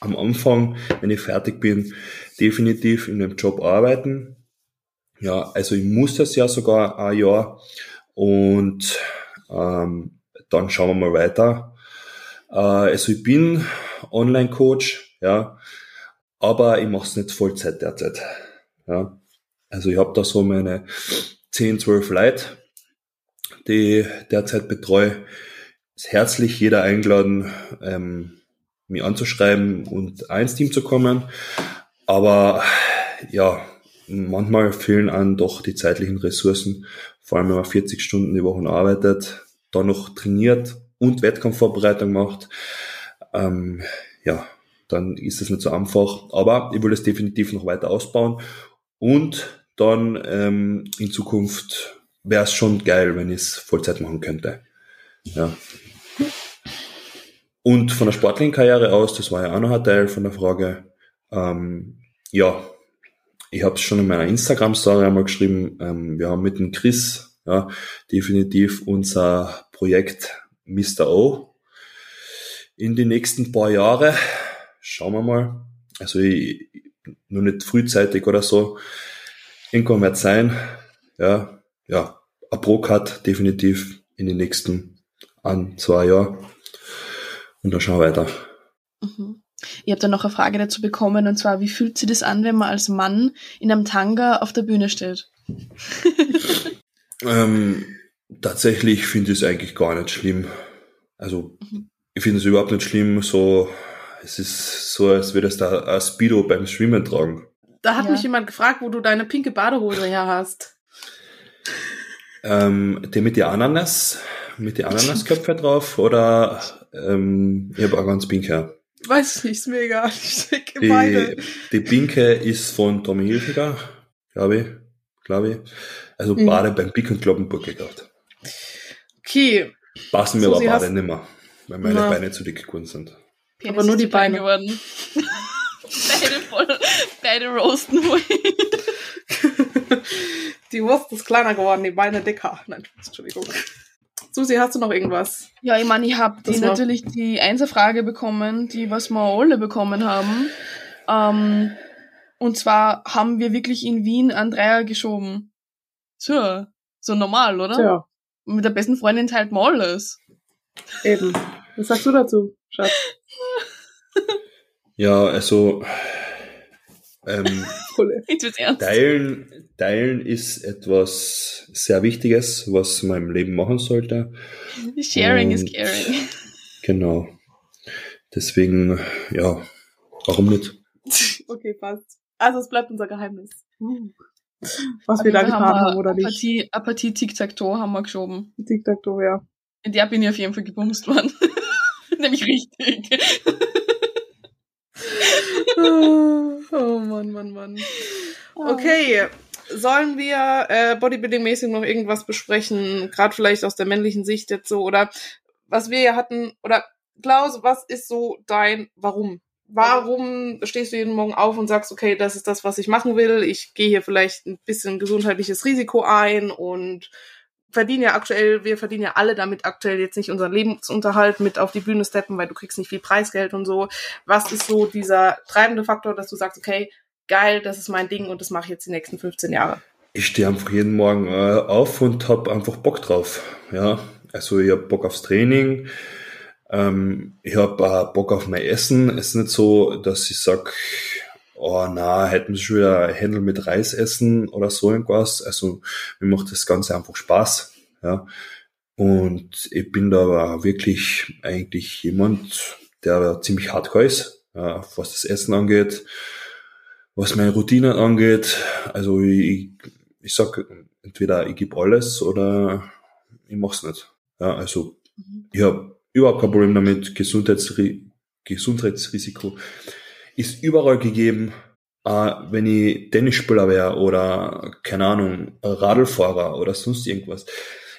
am Anfang, wenn ich fertig bin, definitiv in dem Job arbeiten. Ja, also ich muss das ja sogar ein Jahr und ähm, dann schauen wir mal weiter. Äh, also ich bin Online-Coach, ja, aber ich mache es nicht Vollzeit derzeit. Ja. Also ich habe da so meine 10, 12 Leute, die derzeit betreue ist herzlich jeder eingeladen, ähm, mich anzuschreiben und ins Team zu kommen. Aber ja, manchmal fehlen einem doch die zeitlichen Ressourcen, vor allem wenn man 40 Stunden die Woche arbeitet, dann noch trainiert und Wettkampfvorbereitung macht. Ähm, ja, dann ist es nicht so einfach. Aber ich will das definitiv noch weiter ausbauen und dann ähm, in Zukunft wäre es schon geil, wenn ich es Vollzeit machen könnte. Ja. Und von der sportlichen Karriere aus, das war ja auch noch ein Teil von der Frage, ähm, ja, ich habe es schon in meiner Instagram-Story einmal geschrieben, ähm, wir haben mit dem Chris ja, definitiv unser Projekt Mr. O in die nächsten paar Jahre. Schauen wir mal. Also ich, nur nicht frühzeitig oder so. Irgendwann wird sein. Ja, ja, ein Pro-Cut definitiv in den nächsten an zwei Jahren. Und dann schauen wir weiter. Mhm. Ich habe dann noch eine Frage dazu bekommen, und zwar, wie fühlt sich das an, wenn man als Mann in einem Tanga auf der Bühne steht? Ähm, tatsächlich finde ich es eigentlich gar nicht schlimm. Also, ich finde es überhaupt nicht schlimm, so, es ist so, als würde es da ein Speedo beim Schwimmen tragen. Da hat Ja. mich jemand gefragt, wo du deine pinke Badehose her hast. Ähm, der mit der Ananas, mit der Ananasköpfe drauf oder ähm, ich habe auch ganz pink her. Weiß ich nicht, ist mir egal. Ich denke beide. Die, die pinke ist von Tommy Hilfiger, glaube ich, glaube ich. Also Mhm. Bade beim Pick und Kloppenburg gekauft. Okay, Passen mir So, aber Bade hast- nimmer, weil meine Na. Beine zu dick geworden sind. Penis Aber nur die Beine. Geworden. beide voll, beide roasten wohl. die Wurst ist kleiner geworden, die Beine dicker. Nein, Entschuldigung. Susi, hast du noch irgendwas? Ja, ich meine, ich habe die natürlich die Einserfrage bekommen, die was wir alle bekommen haben. Ähm, und zwar haben wir wirklich in Wien einen Dreier geschoben. So, so normal, oder? Tja, Mit der besten Freundin teilt man alles. eben. Was sagst du dazu, Schatz? Ja, also ähm, Pulle. Jetzt wird's ernst. Teilen, Teilen ist etwas sehr Wichtiges, was man im Leben machen sollte. Sharing is Und- caring. Genau. Deswegen, ja, warum nicht? Okay, passt. Also es bleibt unser Geheimnis. Was Auf wir da getan wir haben oder nicht. Apathie, Apathie Tic-Tac-Toe haben wir geschoben. Tic-Tac-Toe, ja. In der bin ich auf jeden Fall gebumst worden. Nämlich richtig. oh Mann, Mann, Mann. Okay, sollen wir äh, Bodybuilding-mäßig noch irgendwas besprechen? Gerade vielleicht aus der männlichen Sicht jetzt so oder was wir ja hatten oder Klaus, was ist so dein Warum? Warum stehst du jeden Morgen auf und sagst, okay, das ist das, was ich machen will. Ich gehe hier vielleicht ein bisschen gesundheitliches Risiko ein und verdiene ja aktuell, wir verdienen ja alle damit aktuell jetzt nicht unseren Lebensunterhalt mit auf die Bühne steppen, weil du kriegst nicht viel Preisgeld und so. Was ist so dieser treibende Faktor, dass du sagst, okay, geil, das ist mein Ding und das mache ich jetzt die nächsten 15 Jahre? Ich stehe einfach jeden Morgen äh, auf und hab einfach Bock drauf. Ja, also ich hab Bock aufs Training. Ähm, ich hab auch Bock auf mein Essen. Es ist nicht so, dass ich sag, oh na, hätten wir schon wieder ein Händel mit Reis essen oder so irgendwas. Also mir macht das Ganze einfach Spaß. Ja. Und ich bin da wirklich eigentlich jemand, der ziemlich hardcore ist, ja, was das Essen angeht, was meine Routine angeht. Also ich, ich sag entweder ich gebe alles oder ich mach's nicht. Ja, also ich habe überhaupt kein Problem damit. Gesundheitsri Gesundheitsrisiko ist überall gegeben. Äh, wenn ich Tennisspieler wäre oder, keine Ahnung, Radlfahrer oder sonst irgendwas.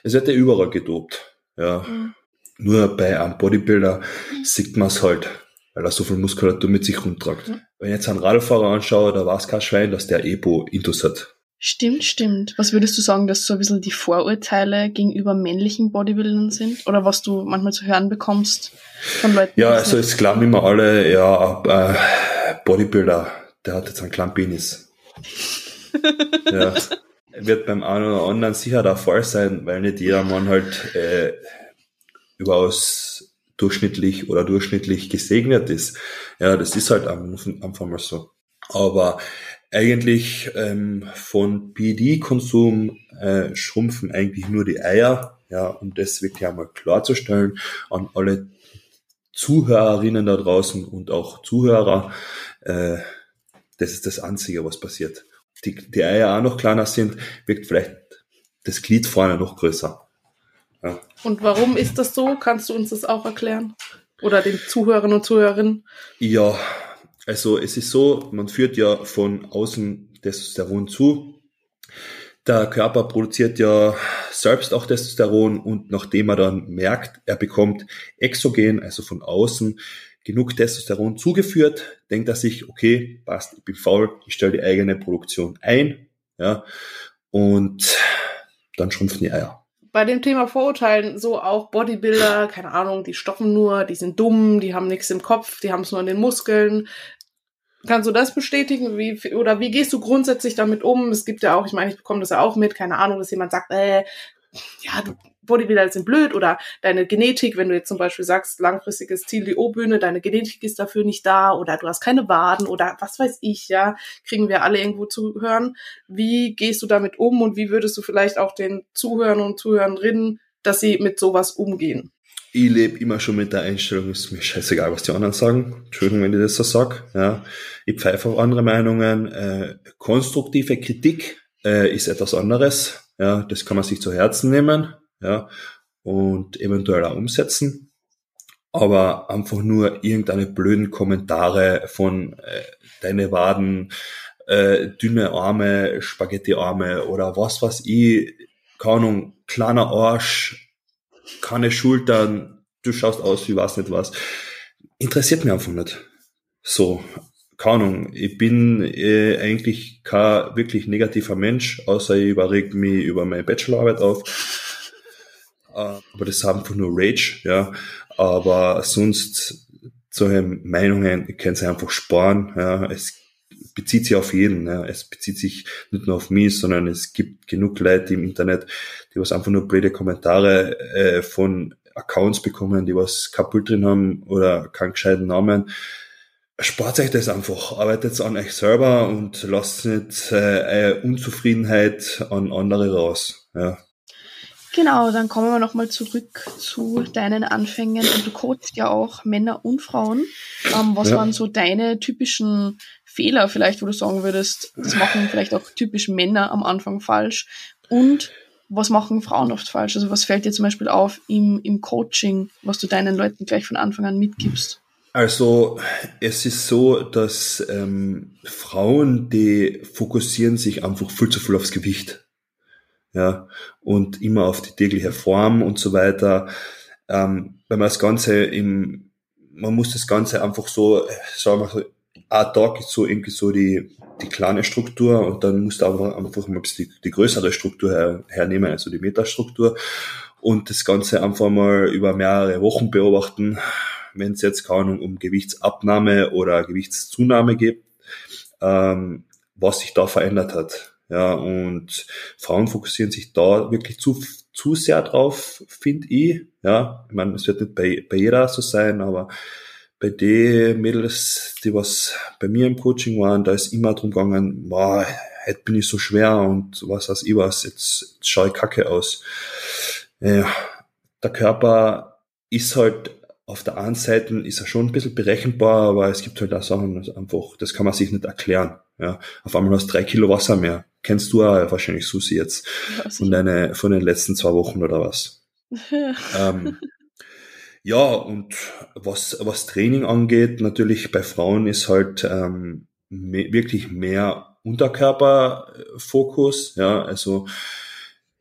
Es wird ja überall gedopt. Ja. Mhm. Nur bei einem Bodybuilder sieht man es halt, weil er so viel Muskulatur mit sich rumtragt. Mhm. Wenn ich jetzt einen Radlfahrer anschaue, da weiß kein Schwein, dass der Epo Intus hat. Stimmt, stimmt. Was würdest du sagen, dass so ein bisschen die Vorurteile gegenüber männlichen Bodybuildern sind? Oder was du manchmal zu hören bekommst von Leuten? Ja, also es glauben immer alle, ja, äh, Bodybuilder, der hat jetzt einen kleinen Penis. ja. Wird beim einen oder anderen sicher der Fall sein, weil nicht jeder Mann halt äh, überaus durchschnittlich oder durchschnittlich gesegnet ist. Ja, das ist halt am- einfach mal so. Aber eigentlich ähm, von BD-Konsum äh, schrumpfen eigentlich nur die Eier, ja, um das wirklich einmal klarzustellen an alle Zuhörerinnen da draußen und auch Zuhörer, äh, das ist das Einzige, was passiert. Die, die Eier auch noch kleiner sind, wirkt vielleicht das Glied vorne noch größer. Ja. Und warum ist das so? Kannst du uns das auch erklären? Oder den Zuhörern und Zuhörerinnen? Ja, also es ist so, man führt ja von außen Testosteron zu. Der Körper produziert ja selbst auch Testosteron und nachdem er dann merkt, er bekommt exogen, also von außen, genug Testosteron zugeführt, denkt er sich, okay, passt, ich bin faul, ich stelle die eigene Produktion ein, ja, und dann schrumpfen die Eier. Bei dem Thema Vorurteilen, so auch Bodybuilder, keine Ahnung, die stoppen nur, die sind dumm, die haben nichts im Kopf, die haben es nur in den Muskeln. Kannst du das bestätigen? Wie, oder wie gehst du grundsätzlich damit um? Es gibt ja auch, ich meine, ich bekomme das ja auch mit, keine Ahnung, dass jemand sagt, äh, ja, du, Bodybuilder sind blöd oder deine Genetik, wenn du jetzt zum Beispiel sagst, langfristiges Ziel die O-Bühne, deine Genetik ist dafür nicht da oder du hast keine Waden oder was weiß ich, ja, kriegen wir alle irgendwo zu hören. Wie gehst du damit um und wie würdest du vielleicht auch den Zuhörern und Zuhörerinnen, dass sie mit sowas umgehen? Ich lebe immer schon mit der Einstellung, ist mir scheißegal, was die anderen sagen. Entschuldigung, wenn ich das so sag. Ja. Ich pfeife auf andere Meinungen. Äh, konstruktive Kritik äh, ist etwas anderes. Ja, das kann man sich zu Herzen nehmen, ja, und eventuell auch umsetzen. Aber einfach nur irgendeine blöden Kommentare von äh, deine Waden, äh, dünne Arme, Spaghetti-Arme oder was weiß ich, keine Ahnung, kleiner Arsch, keine Schultern, du schaust aus wie was nicht was. Interessiert mich einfach nicht. So, keine Ahnung, ich bin äh, eigentlich kein wirklich negativer Mensch, außer ich überreg mich über meine Bachelorarbeit auf. Äh, aber das ist einfach nur Rage, ja. Aber sonst solche Meinungen, ich kann sie einfach sparen, ja. Es bezieht sich auf jeden, ja. Es bezieht sich nicht nur auf mich, sondern es gibt genug Leute im Internet, die was einfach nur blöde Kommentare äh, von Accounts bekommen, die was kaputt drin haben oder keinen gescheiten Namen spart euch das einfach, arbeitet an euch selber und lasst nicht äh, Unzufriedenheit an andere raus. Ja. Genau, dann kommen wir nochmal zurück zu deinen Anfängen. Und du coachst ja auch Männer und Frauen. Ähm, was ja. waren so deine typischen Fehler vielleicht, wo du sagen würdest, das machen vielleicht auch typisch Männer am Anfang falsch? Und was machen Frauen oft falsch? Also was fällt dir zum Beispiel auf im, im Coaching, was du deinen Leuten gleich von Anfang an mitgibst? Also es ist so, dass ähm, Frauen, die fokussieren sich einfach viel zu viel aufs Gewicht. Ja, und immer auf die tägliche Form und so weiter. Ähm, wenn man das Ganze im, man muss das Ganze einfach so, sagen wir so, ein Tag ist so irgendwie so die, die kleine Struktur und dann musst du aber einfach mal die, die größere Struktur her, hernehmen, also die Metastruktur und das Ganze einfach mal über mehrere Wochen beobachten wenn es jetzt keine Ahnung um Gewichtsabnahme oder Gewichtszunahme geht, ähm, was sich da verändert hat. Ja, und Frauen fokussieren sich da wirklich zu, zu sehr drauf, finde ich. Ja, ich meine, es wird nicht bei, bei jeder so sein, aber bei den Mädels, die was bei mir im Coaching waren, da ist immer drum gegangen, boah, heute bin ich so schwer und was weiß ich was, jetzt, jetzt schaue ich kacke aus. Ja, der Körper ist halt auf der einen Seite ist er schon ein bisschen berechenbar, aber es gibt halt auch Sachen, das einfach, das kann man sich nicht erklären. Ja, auf einmal hast du drei Kilo Wasser mehr. Kennst du auch wahrscheinlich Susi jetzt von deine, von den letzten zwei Wochen oder was? ähm, ja, und was, was Training angeht, natürlich bei Frauen ist halt ähm, me wirklich mehr Unterkörperfokus. Ja, also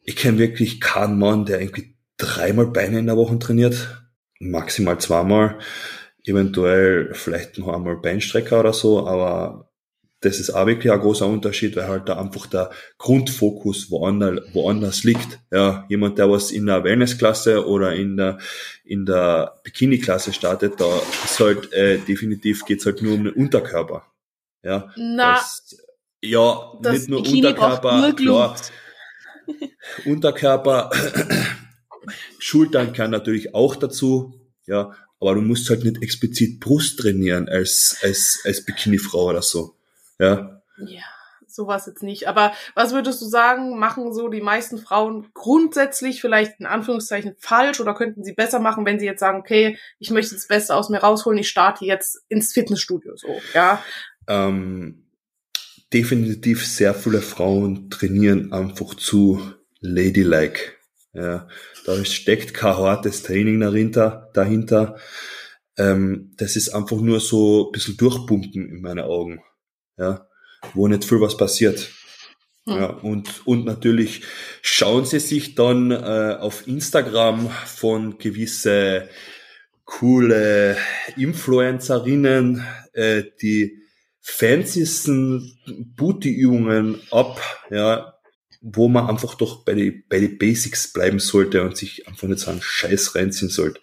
ich kenne wirklich keinen Mann, der irgendwie dreimal Beine in der Woche trainiert maximal zweimal, eventuell vielleicht noch einmal Beinstrecker oder so, aber das ist auch wirklich ein großer Unterschied, weil halt da einfach der Grundfokus woanders, woanders liegt. Ja, jemand, der was in der Wellnessklasse oder in der, in der Bikini-Klasse startet, da ist halt, äh, definitiv geht's halt nur um den Unterkörper. Ja, Na, das, ja, das nicht nur Bikini Unterkörper, nur klar. Unterkörper, Schultern kann natürlich auch dazu, ja, aber du musst halt nicht explizit Brust trainieren als, als, als Bikini-Frau oder so, ja. Ja, sowas jetzt nicht. Aber was würdest du sagen, machen so die meisten Frauen grundsätzlich vielleicht in Anführungszeichen falsch oder könnten sie besser machen, wenn sie jetzt sagen, okay, ich möchte das Beste aus mir rausholen, ich starte jetzt ins Fitnessstudio, so, ja? Ähm, definitiv sehr viele Frauen trainieren einfach zu ladylike. Ja, da steckt kein hartes Training dahinter. dahinter. Ähm, das ist einfach nur so ein bisschen durchpumpen in meinen Augen. Ja, wo nicht viel was passiert. Hm. Ja, und, und natürlich schauen sie sich dann äh, auf Instagram von gewisse coole Influencerinnen äh, die fancysten Booty-Übungen ab, ja, wo man einfach doch bei den bei die Basics bleiben sollte und sich einfach nicht so einen Scheiß reinziehen sollte.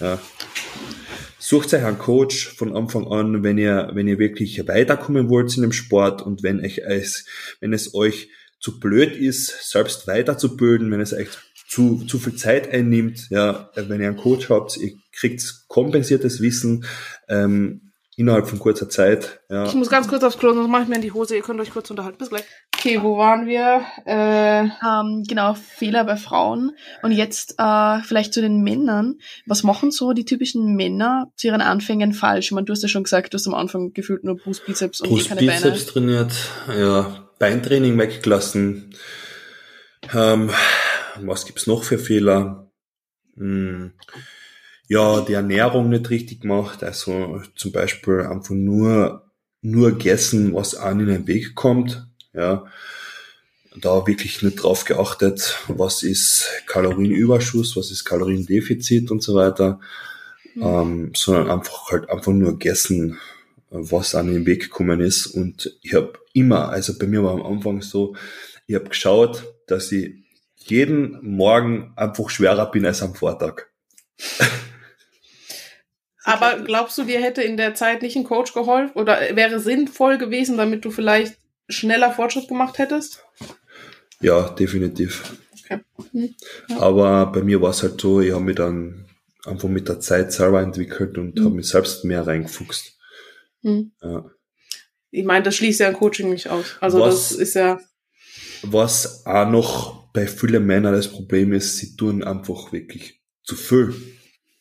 Ja. Sucht euch einen Coach von Anfang an, wenn ihr, wenn ihr wirklich weiterkommen wollt in dem Sport und wenn euch es, wenn es euch zu blöd ist, selbst weiterzubilden, wenn es euch zu, zu viel Zeit einnimmt, ja, wenn ihr einen Coach habt, ihr kriegt kompensiertes Wissen, ähm, innerhalb von kurzer Zeit. Ja. Ich muss ganz kurz aufs Klo, sonst mache ich mir in die Hose. Ihr könnt euch kurz unterhalten. Bis gleich. Okay, wo waren wir? Äh, ähm, genau, Fehler bei Frauen. Und jetzt äh, vielleicht zu den Männern. Was machen so die typischen Männer zu ihren Anfängen falsch? Ich meine, du hast ja schon gesagt, du hast am Anfang gefühlt nur Brust, Bizeps und Brust, keine Bizeps Beine. Bizeps trainiert, ja, Beintraining weggelassen. Ähm, was gibt's noch für Fehler? Hm ja, die Ernährung nicht richtig gemacht, also zum Beispiel einfach nur, nur gegessen, was an in den Weg kommt, ja, da wirklich nicht drauf geachtet, was ist Kalorienüberschuss, was ist Kaloriendefizit und so weiter, mhm. ähm, sondern einfach halt einfach nur gegessen was an den Weg gekommen ist. Und ich habe immer, also bei mir war am Anfang so, ich habe geschaut, dass ich jeden Morgen einfach schwerer bin als am Vortag. Aber glaubst du, dir hätte in der Zeit nicht ein Coach geholfen oder wäre sinnvoll gewesen, damit du vielleicht schneller Fortschritt gemacht hättest? Ja, definitiv. Okay. Ja. Aber bei mir war es halt so, ich habe mich dann einfach mit der Zeit selber entwickelt und Mhm. habe mich selbst mehr reingefuchst. Hm. Ja. Ich meine, das schließt ja ein Coaching nicht aus. Also Was- das ist ja. Was auch noch bei vielen Männern das Problem ist, sie tun einfach wirklich zu viel.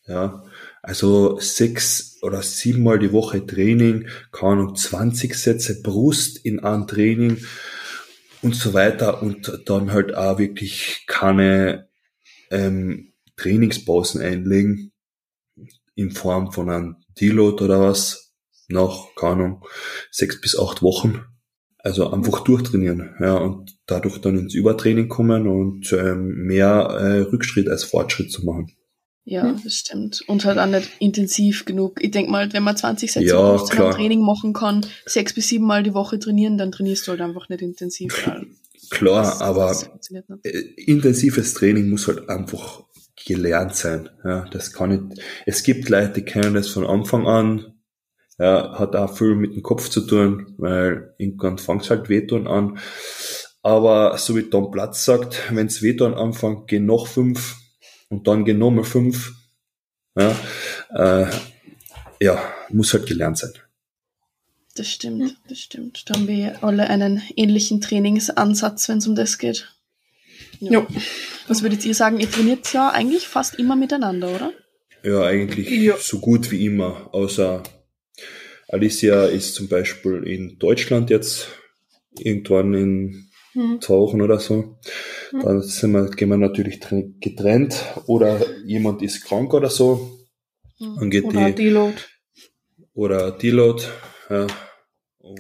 Ja. Also sechs oder siebenmal die Woche Training, keine Ahnung, 20 Sätze Brust in einem Training und so weiter und dann halt auch wirklich keine ähm, Trainingspausen einlegen in Form von einem Deload oder was nach, keine Ahnung, sechs bis acht Wochen. Also einfach durchtrainieren, ja, und dadurch dann ins Übertraining kommen und ähm, mehr äh, Rückschritt als Fortschritt zu machen. Ja, Hm. das stimmt. Und halt auch nicht intensiv genug. Ich denk mal, wenn man 20 Sätze Ja, klar. Training machen kann, sechs bis sieben Mal die Woche trainieren, dann trainierst du halt einfach nicht intensiv. Klar, das- aber das äh, intensives Training muss halt einfach gelernt sein. Ja, das kann nicht. Es gibt Leute, die kennen das von Anfang an. Ja, hat auch viel mit dem Kopf zu tun, weil irgendwann fängt halt wehtun an. Aber so wie Tom Platz sagt, wenns wehtun anfängt, gehen noch fünf und dann gehen nochmal fünf. Ja, äh, ja, muss halt gelernt sein. Das stimmt, das stimmt. Da haben wir alle einen ähnlichen Trainingsansatz, wenn es um das geht. Jo. Was würdet ihr sagen? Ihr trainiert ja eigentlich fast immer miteinander, oder? Ja, eigentlich Ja. so gut wie immer. Außer Alicia ist zum Beispiel in Deutschland jetzt irgendwann in Hm. zwei Wochen oder so. Mhm. Dann sind wir, gehen wir natürlich tre- getrennt oder jemand ist krank oder so. Dann geht Oder die Deload. oder Deload. Ja.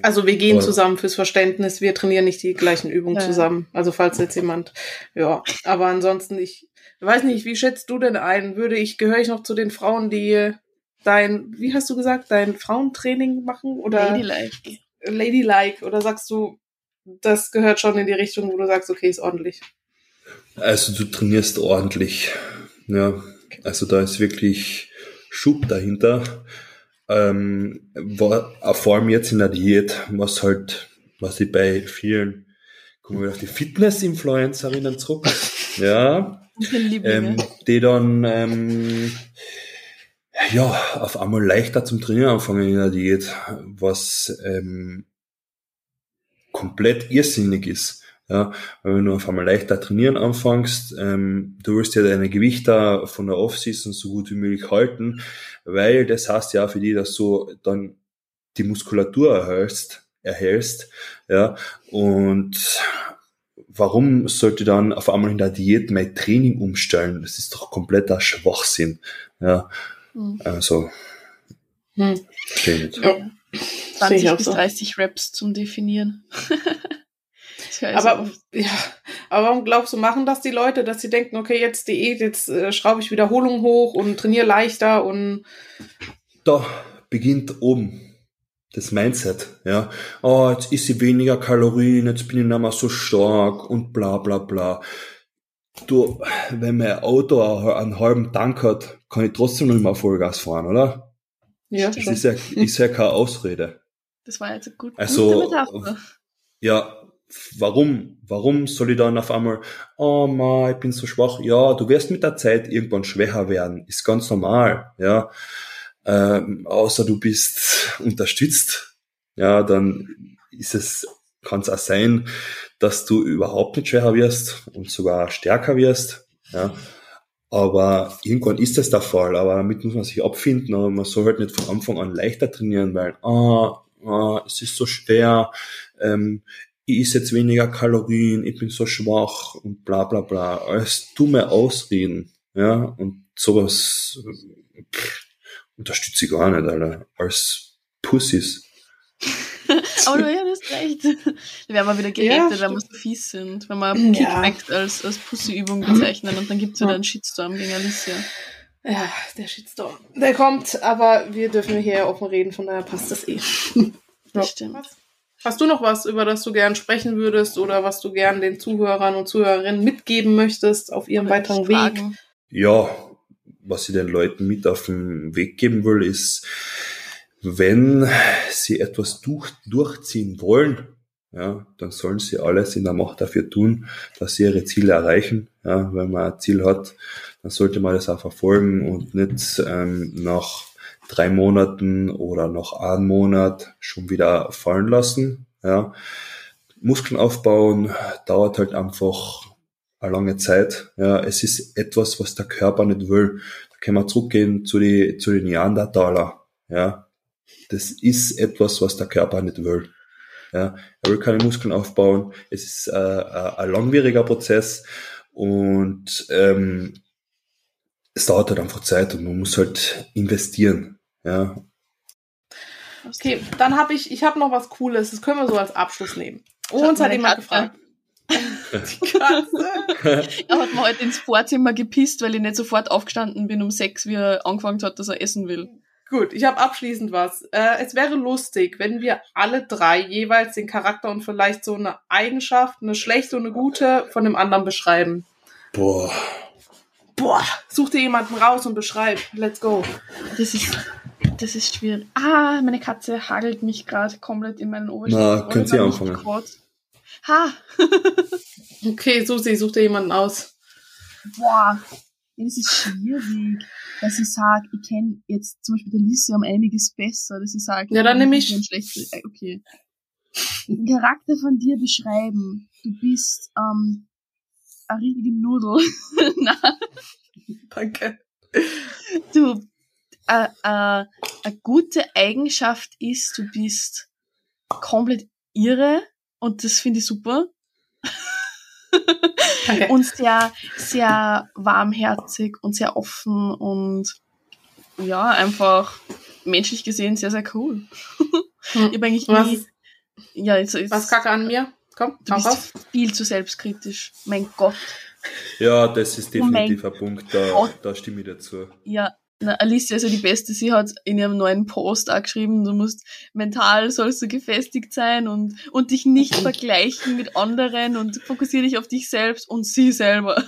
Also wir gehen zusammen fürs Verständnis, wir trainieren nicht die gleichen Übungen Ja. zusammen. Also falls jetzt jemand, ja, aber ansonsten ich weiß nicht, wie schätzt du denn ein? Würde ich gehöre ich noch zu den Frauen, die dein, wie hast du gesagt, dein Frauentraining machen oder Ladylike. Ladylike oder sagst du, das gehört schon in die Richtung, wo du sagst, okay, ist ordentlich. Also du trainierst ordentlich. Ja, also da ist wirklich Schub dahinter. Ähm, war, vor allem jetzt in der Diät, was halt, was ich bei vielen, kommen wir auf die Fitness-Influencerinnen zurück, ja, ähm, die dann ähm, ja auf einmal leichter zum Trainieren anfangen in der Diät, was ähm, komplett irrsinnig ist. Ja, weil wenn du auf einmal leichter trainieren anfängst, ähm, du willst ja deine Gewichte von der Offseason so gut wie möglich halten, weil das heißt ja für die, dass du dann die Muskulatur erhältst, erhältst, ja, und warum sollte dann auf einmal in der Diät mein Training umstellen? Das ist doch kompletter Schwachsinn, ja, Hm. also, Hm. verstehe nicht. Ja. Sehe 20 ich auch bis so. 30 Reps zum Definieren. so Aber oft. ja, aber warum glaubst du, machen das die Leute, dass sie denken, okay, jetzt Diät, jetzt äh, schraube ich Wiederholung hoch und trainiere leichter und da beginnt oben das Mindset, ja. Oh, jetzt isst ich weniger Kalorien, jetzt bin ich nicht mehr so stark und bla bla bla. Du, wenn mein Auto einen halben Tank hat, kann ich trotzdem noch immer Vollgas fahren, oder? ja, Das schon. ist ja, ist ja keine Ausrede. Das war jetzt gut, Also, Metapher. Ja, warum? Warum soll ich dann auf einmal, oh ma, ich bin so schwach. Ja, du wirst mit der Zeit irgendwann schwächer werden. Ist ganz normal, ja. Ähm, außer du bist unterstützt. Ja, dann ist es, kann es auch sein, dass du überhaupt nicht schwächer wirst und sogar stärker wirst. Ja. Aber irgendwann ist das der Fall. Aber damit muss man sich abfinden. Aber man soll halt nicht von Anfang an leichter trainieren, weil, ah, ah es ist so schwer, ähm, ich esse jetzt weniger Kalorien, ich bin so schwach und bla bla bla. Alles dumme Ausreden. Ja, und sowas äh, pff, unterstütze ich gar nicht, Alter. Als Pussys. Aber du ja, hast recht. Da werden wir wieder Ja, gehatet, wenn wir so fies sind. Wenn wir Ja. Kickback als, als Pussy-Übung bezeichnen und dann gibt's wieder einen Shitstorm gegen Alicia. Ja, der Shitstorm. Der kommt, aber wir dürfen hier offen reden, von daher passt das eh. Das stimmt. Hast du noch was, über das du gern sprechen würdest oder was du gern den Zuhörern und Zuhörerinnen mitgeben möchtest auf ihrem weiteren Weg? Ja, was ich den Leuten mit auf den Weg geben will, ist, wenn sie etwas durch, durchziehen wollen, ja, dann sollen sie alles in der Macht dafür tun, dass sie ihre Ziele erreichen. Ja, wenn man ein Ziel hat, dann sollte man das auch verfolgen und nicht ähm, nach drei Monaten oder nach einem Monat schon wieder fallen lassen. Ja. Muskeln aufbauen dauert halt einfach eine lange Zeit. Ja, es ist etwas, was der Körper nicht will. Da können wir zurückgehen zu, die, zu den Neandertaler. Ja, das ist etwas, was der Körper nicht will. Ja, er will keine Muskeln aufbauen. Es ist äh, äh, ein langwieriger Prozess und ähm, es dauert halt einfach Zeit und man muss halt investieren. Ja, Okay, dann habe ich, ich habe noch was Cooles, das können wir so als Abschluss nehmen. Schau, Uns hat jemand Katze. gefragt. Die Katze. Er hat mir heute ins Vorzimmer gepisst, weil ich nicht sofort aufgestanden bin um sechs, wie er angefangen hat, dass er essen will. Gut, ich habe abschließend was. Äh, es wäre lustig, wenn wir alle drei jeweils den Charakter und vielleicht so eine Eigenschaft, eine schlechte und eine gute, von dem anderen beschreiben. boah, Boah, such dir jemanden raus und beschreib. Let's go. Das ist, das ist schwierig. Ah, meine Katze hagelt mich gerade komplett in meinen Oberschenkel. Na, könnt ihr anfangen. Ha! Okay, Susi, such dir jemanden aus. Boah, das ist schwierig. Dass ich sage, ich kenne jetzt zum Beispiel der Lisse um einiges besser, dass ich sage, Ja, dann nehm ich- ein schlechter- äh, Okay. Den Charakter von dir beschreiben. Du bist ähm, eine richtige Nudel. Na, Danke. du, äh, äh, eine gute Eigenschaft ist, du bist komplett irre und das finde ich super. Danke. Und sehr, sehr warmherzig und sehr offen und ja, einfach menschlich gesehen sehr, sehr cool. Ich habe eigentlich was, nie, ja, jetzt, jetzt, was kacke an mir? Komm, du bist viel zu selbstkritisch. Mein Gott. ja, das ist Oh definitiv ein Punkt, da, da stimme ich dazu. Ja, na, Alicia ist ja die Beste. Sie hat in ihrem neuen Post auch geschrieben, du musst mental sollst du gefestigt sein und, und dich nicht vergleichen mit anderen und fokussiere dich auf dich selbst und sie selber.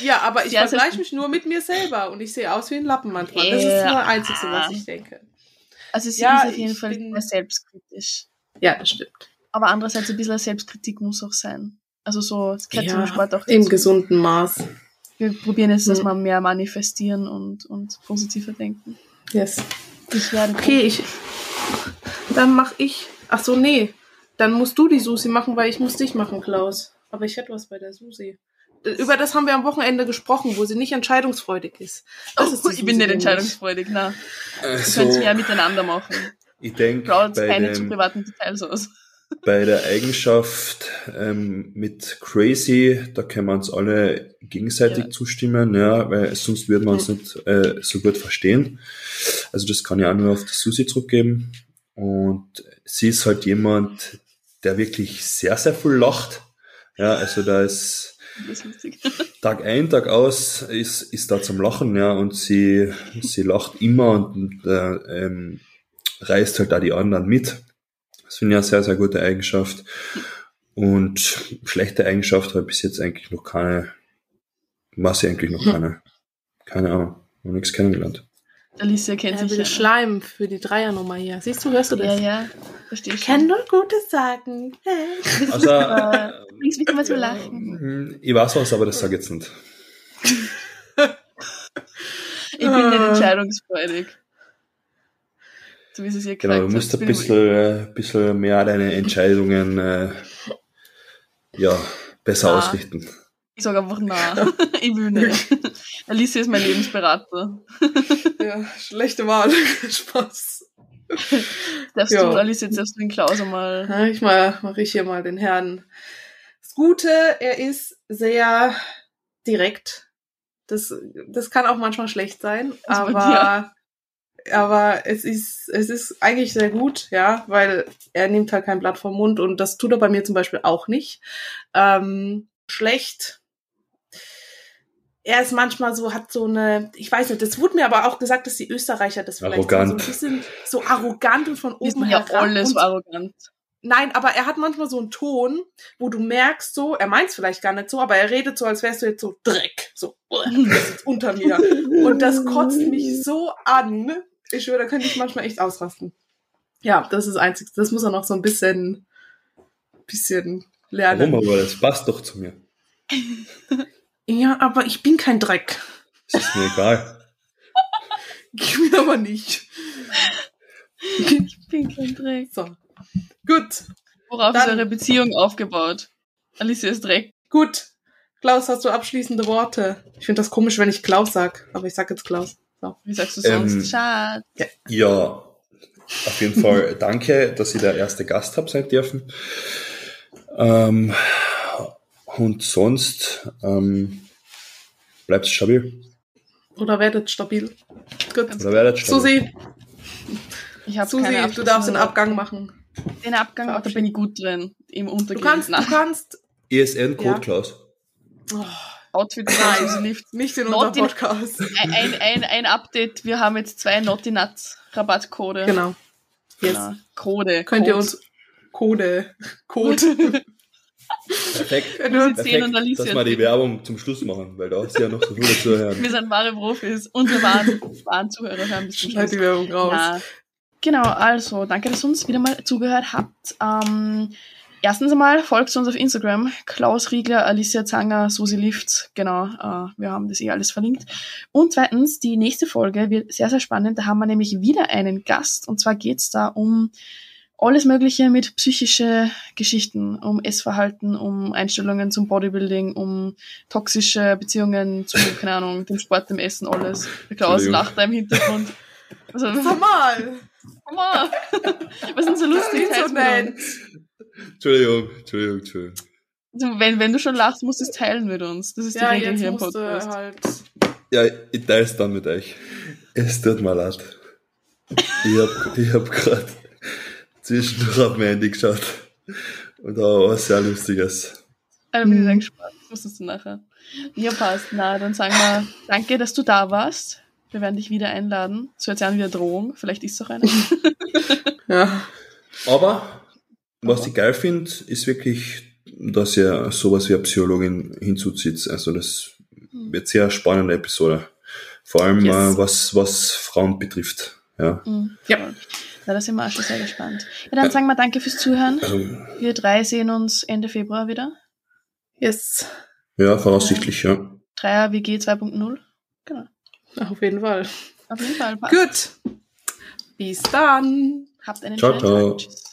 Ja, aber ich Sehr, sehr vergleiche mich nur mit mir selber und ich sehe aus wie ein Lappen manchmal. Das ist Ja. das Einzige, was ich denke. Also sie Ja, ist auf jeden Fall bin- sehr selbstkritisch. Ja, das stimmt. Aber andererseits ein bisschen Selbstkritik muss auch sein. Also so, es gehört Ja, zum Sport auch Im dazu. gesunden Maß. Wir probieren jetzt, dass Hm. wir mehr manifestieren und, und positiver denken. Yes. Ich werde Okay, ich. Dann mach ich. Ach so, nee. Dann musst du die Susi machen, weil ich muss dich machen, Klaus. Aber ich hätte was bei der Susi. Über das haben wir am Wochenende gesprochen, wo sie nicht entscheidungsfreudig ist. Das ist oh, ich Susi bin nicht entscheidungsfreudig, na. Wir Also, können es mehr miteinander machen. ich denke, Schaut bei, keine zu privaten Details aus. Bei der Eigenschaft ähm, mit Crazy, da können wir uns alle gegenseitig Ja. zustimmen, ja, weil sonst würden wir uns nicht äh, so gut verstehen. Also das kann ich auch nur auf die Susi zurückgeben. Und sie ist halt jemand, der wirklich sehr, sehr viel lacht. Ja, also da ist. Tag ein, Tag aus ist, ist da zum Lachen, ja, und sie, sie lacht immer und äh, ähm, reißt halt da die anderen mit. Das finde ich eine sehr, sehr gute Eigenschaft. Und schlechte Eigenschaft habe ich bis jetzt eigentlich noch keine, was ich eigentlich noch keine. Keine Ahnung, noch nichts kennengelernt. Alicia kennt Er sich ja. Schleim für die Dreiernummer hier. Siehst du, hörst du Ja, das? ja, verstehe Ich ich. kann nur Gutes sagen. Also, bringst mich immer zu lachen. ich weiß was, aber das sage ich jetzt nicht. Ich bin nicht Ah. entscheidungsfreudig. So wie es es ihr Genau, du musst habt. ein bisschen, äh, bisschen mehr deine Entscheidungen, äh, ja, besser Ah. ausrichten. Ich sage einfach nein. ich will nicht. Alicia ist mein Lebensberater. Ja, schlechte Wahl. Spaß. Darfst Ja. du, Alicia, jetzt darfst du den Klaus einmal. Ja, ich mal, mache ich hier mal den Herrn. Das Gute, er ist sehr direkt. Das, das kann auch manchmal schlecht sein, bei aber, aber es ist, es ist eigentlich sehr gut, ja, weil er nimmt halt kein Blatt vom Mund und das tut er bei mir zum Beispiel auch nicht. Ähm, schlecht. er ist manchmal so, hat so eine, ich weiß nicht, das wurde mir aber auch gesagt, dass die Österreicher das vielleicht Arrogant. so ein bisschen so arrogant und von Wir oben sind ja herab. alle so arrogant. nein, aber er hat manchmal so einen Ton, wo du merkst so, er meint es vielleicht gar nicht so, aber er redet so, als wärst du jetzt so Dreck, so, "Uah, du bist jetzt unter mir. Und das kotzt mich so an. Ich schwöre, da könnte ich manchmal echt ausrasten. Ja, das ist das Einzige. Das muss er noch so ein bisschen, bisschen lernen. Warum aber? Das passt doch zu mir. Ja, aber ich bin kein Dreck. Das ist mir egal. Ich bin aber nicht. Ich bin kein Dreck. So. Gut, Worauf Dann- ist eure Beziehung aufgebaut? Alicia ist Dreck. gut. Klaus, hast du abschließende Worte? Ich finde das komisch, wenn ich Klaus sag, aber ich sag jetzt Klaus. So. Wie sagst du Ähm, sonst? Schatz. Ja, auf jeden Fall danke, dass ich der erste Gast habe sein dürfen. Ähm, und sonst ähm, bleibt stabil. Oder werdet stabil. Gut. Oder werdet stabil. Susi, Ich habe Susi, keine du darfst den Abgang machen. Den Abgang, da bin ich gut drin. Im Du Untergehen. kannst, du Na, kannst. ESN-Code, Ja. Klaus. Oh, Outfit Nein. Susi Lift. nicht in unserem Podcast. Ein, ein, ein, ein Update. Wir haben jetzt zwei Naughty Nuts Rabattcode. Genau. Yes. Genau. Code. Könnt ihr Codes. uns Code. Code. Perfekt. Ihr Perfekt, Alicia dass wir die. Werbung zum Schluss machen, weil da ist ja noch so viele zuhören. Wir sind wahre Profis. Unsere wahren, wahren Zuhörer hören bis zum schneid die Werbung raus. Ja. Genau, also danke, dass ihr uns wieder mal zugehört habt. Ähm, erstens einmal folgt uns auf Instagram. Klaus Riegler, Alicia Zanger, Susi Lifts. Genau, äh, wir haben das eh alles verlinkt. Und zweitens, die nächste Folge wird sehr, sehr spannend. Da haben wir nämlich wieder einen Gast. Und zwar geht's da um alles Mögliche mit psychische Geschichten, um Essverhalten, um Einstellungen zum Bodybuilding, um toxische Beziehungen zu, keine Ahnung, dem Sport, dem Essen, alles. Der Klaus lacht da im Hintergrund. Also, Normal. Mama, was sind so lustig? Nicht so Teil's. Entschuldigung, Entschuldigung, Entschuldigung. Also, wenn, wenn du schon lachst, musst du es teilen mit uns. Das ist die Ja, Regel jetzt hier im musst du Podcast. halt. Ja, ich teile es dann mit euch. Es tut mir leid. Ich hab, ich hab grad zwischendurch auf mein Handy geschaut. Und da war was sehr Lustiges. Also bin ich sehr gespannt. Das musstest du nachher. Ja, passt. Na, dann sagen wir danke, dass du da warst. Wir werden dich wieder einladen. So jetzt ja wieder Drohung. Vielleicht ist es auch eine. Ja. Aber was ich geil finde, ist wirklich, dass ihr sowas wie eine Psychologin hinzuzieht. Also das wird sehr spannende Episode. Vor allem Yes. äh, was, was Frauen betrifft. Ja. Mhm. Ja. Na, da sind wir auch schon sehr gespannt. Ja, dann sagen wir danke fürs Zuhören. Also, Wir drei sehen uns Ende Februar wieder. Yes. ja, voraussichtlich, ja. Dreier WG 2.0. Genau. Auf jeden Fall. Auf jeden Fall. Passt. Gut. Bis dann. Habt einen Ciao, schönen ciao. Tag. Tschüss.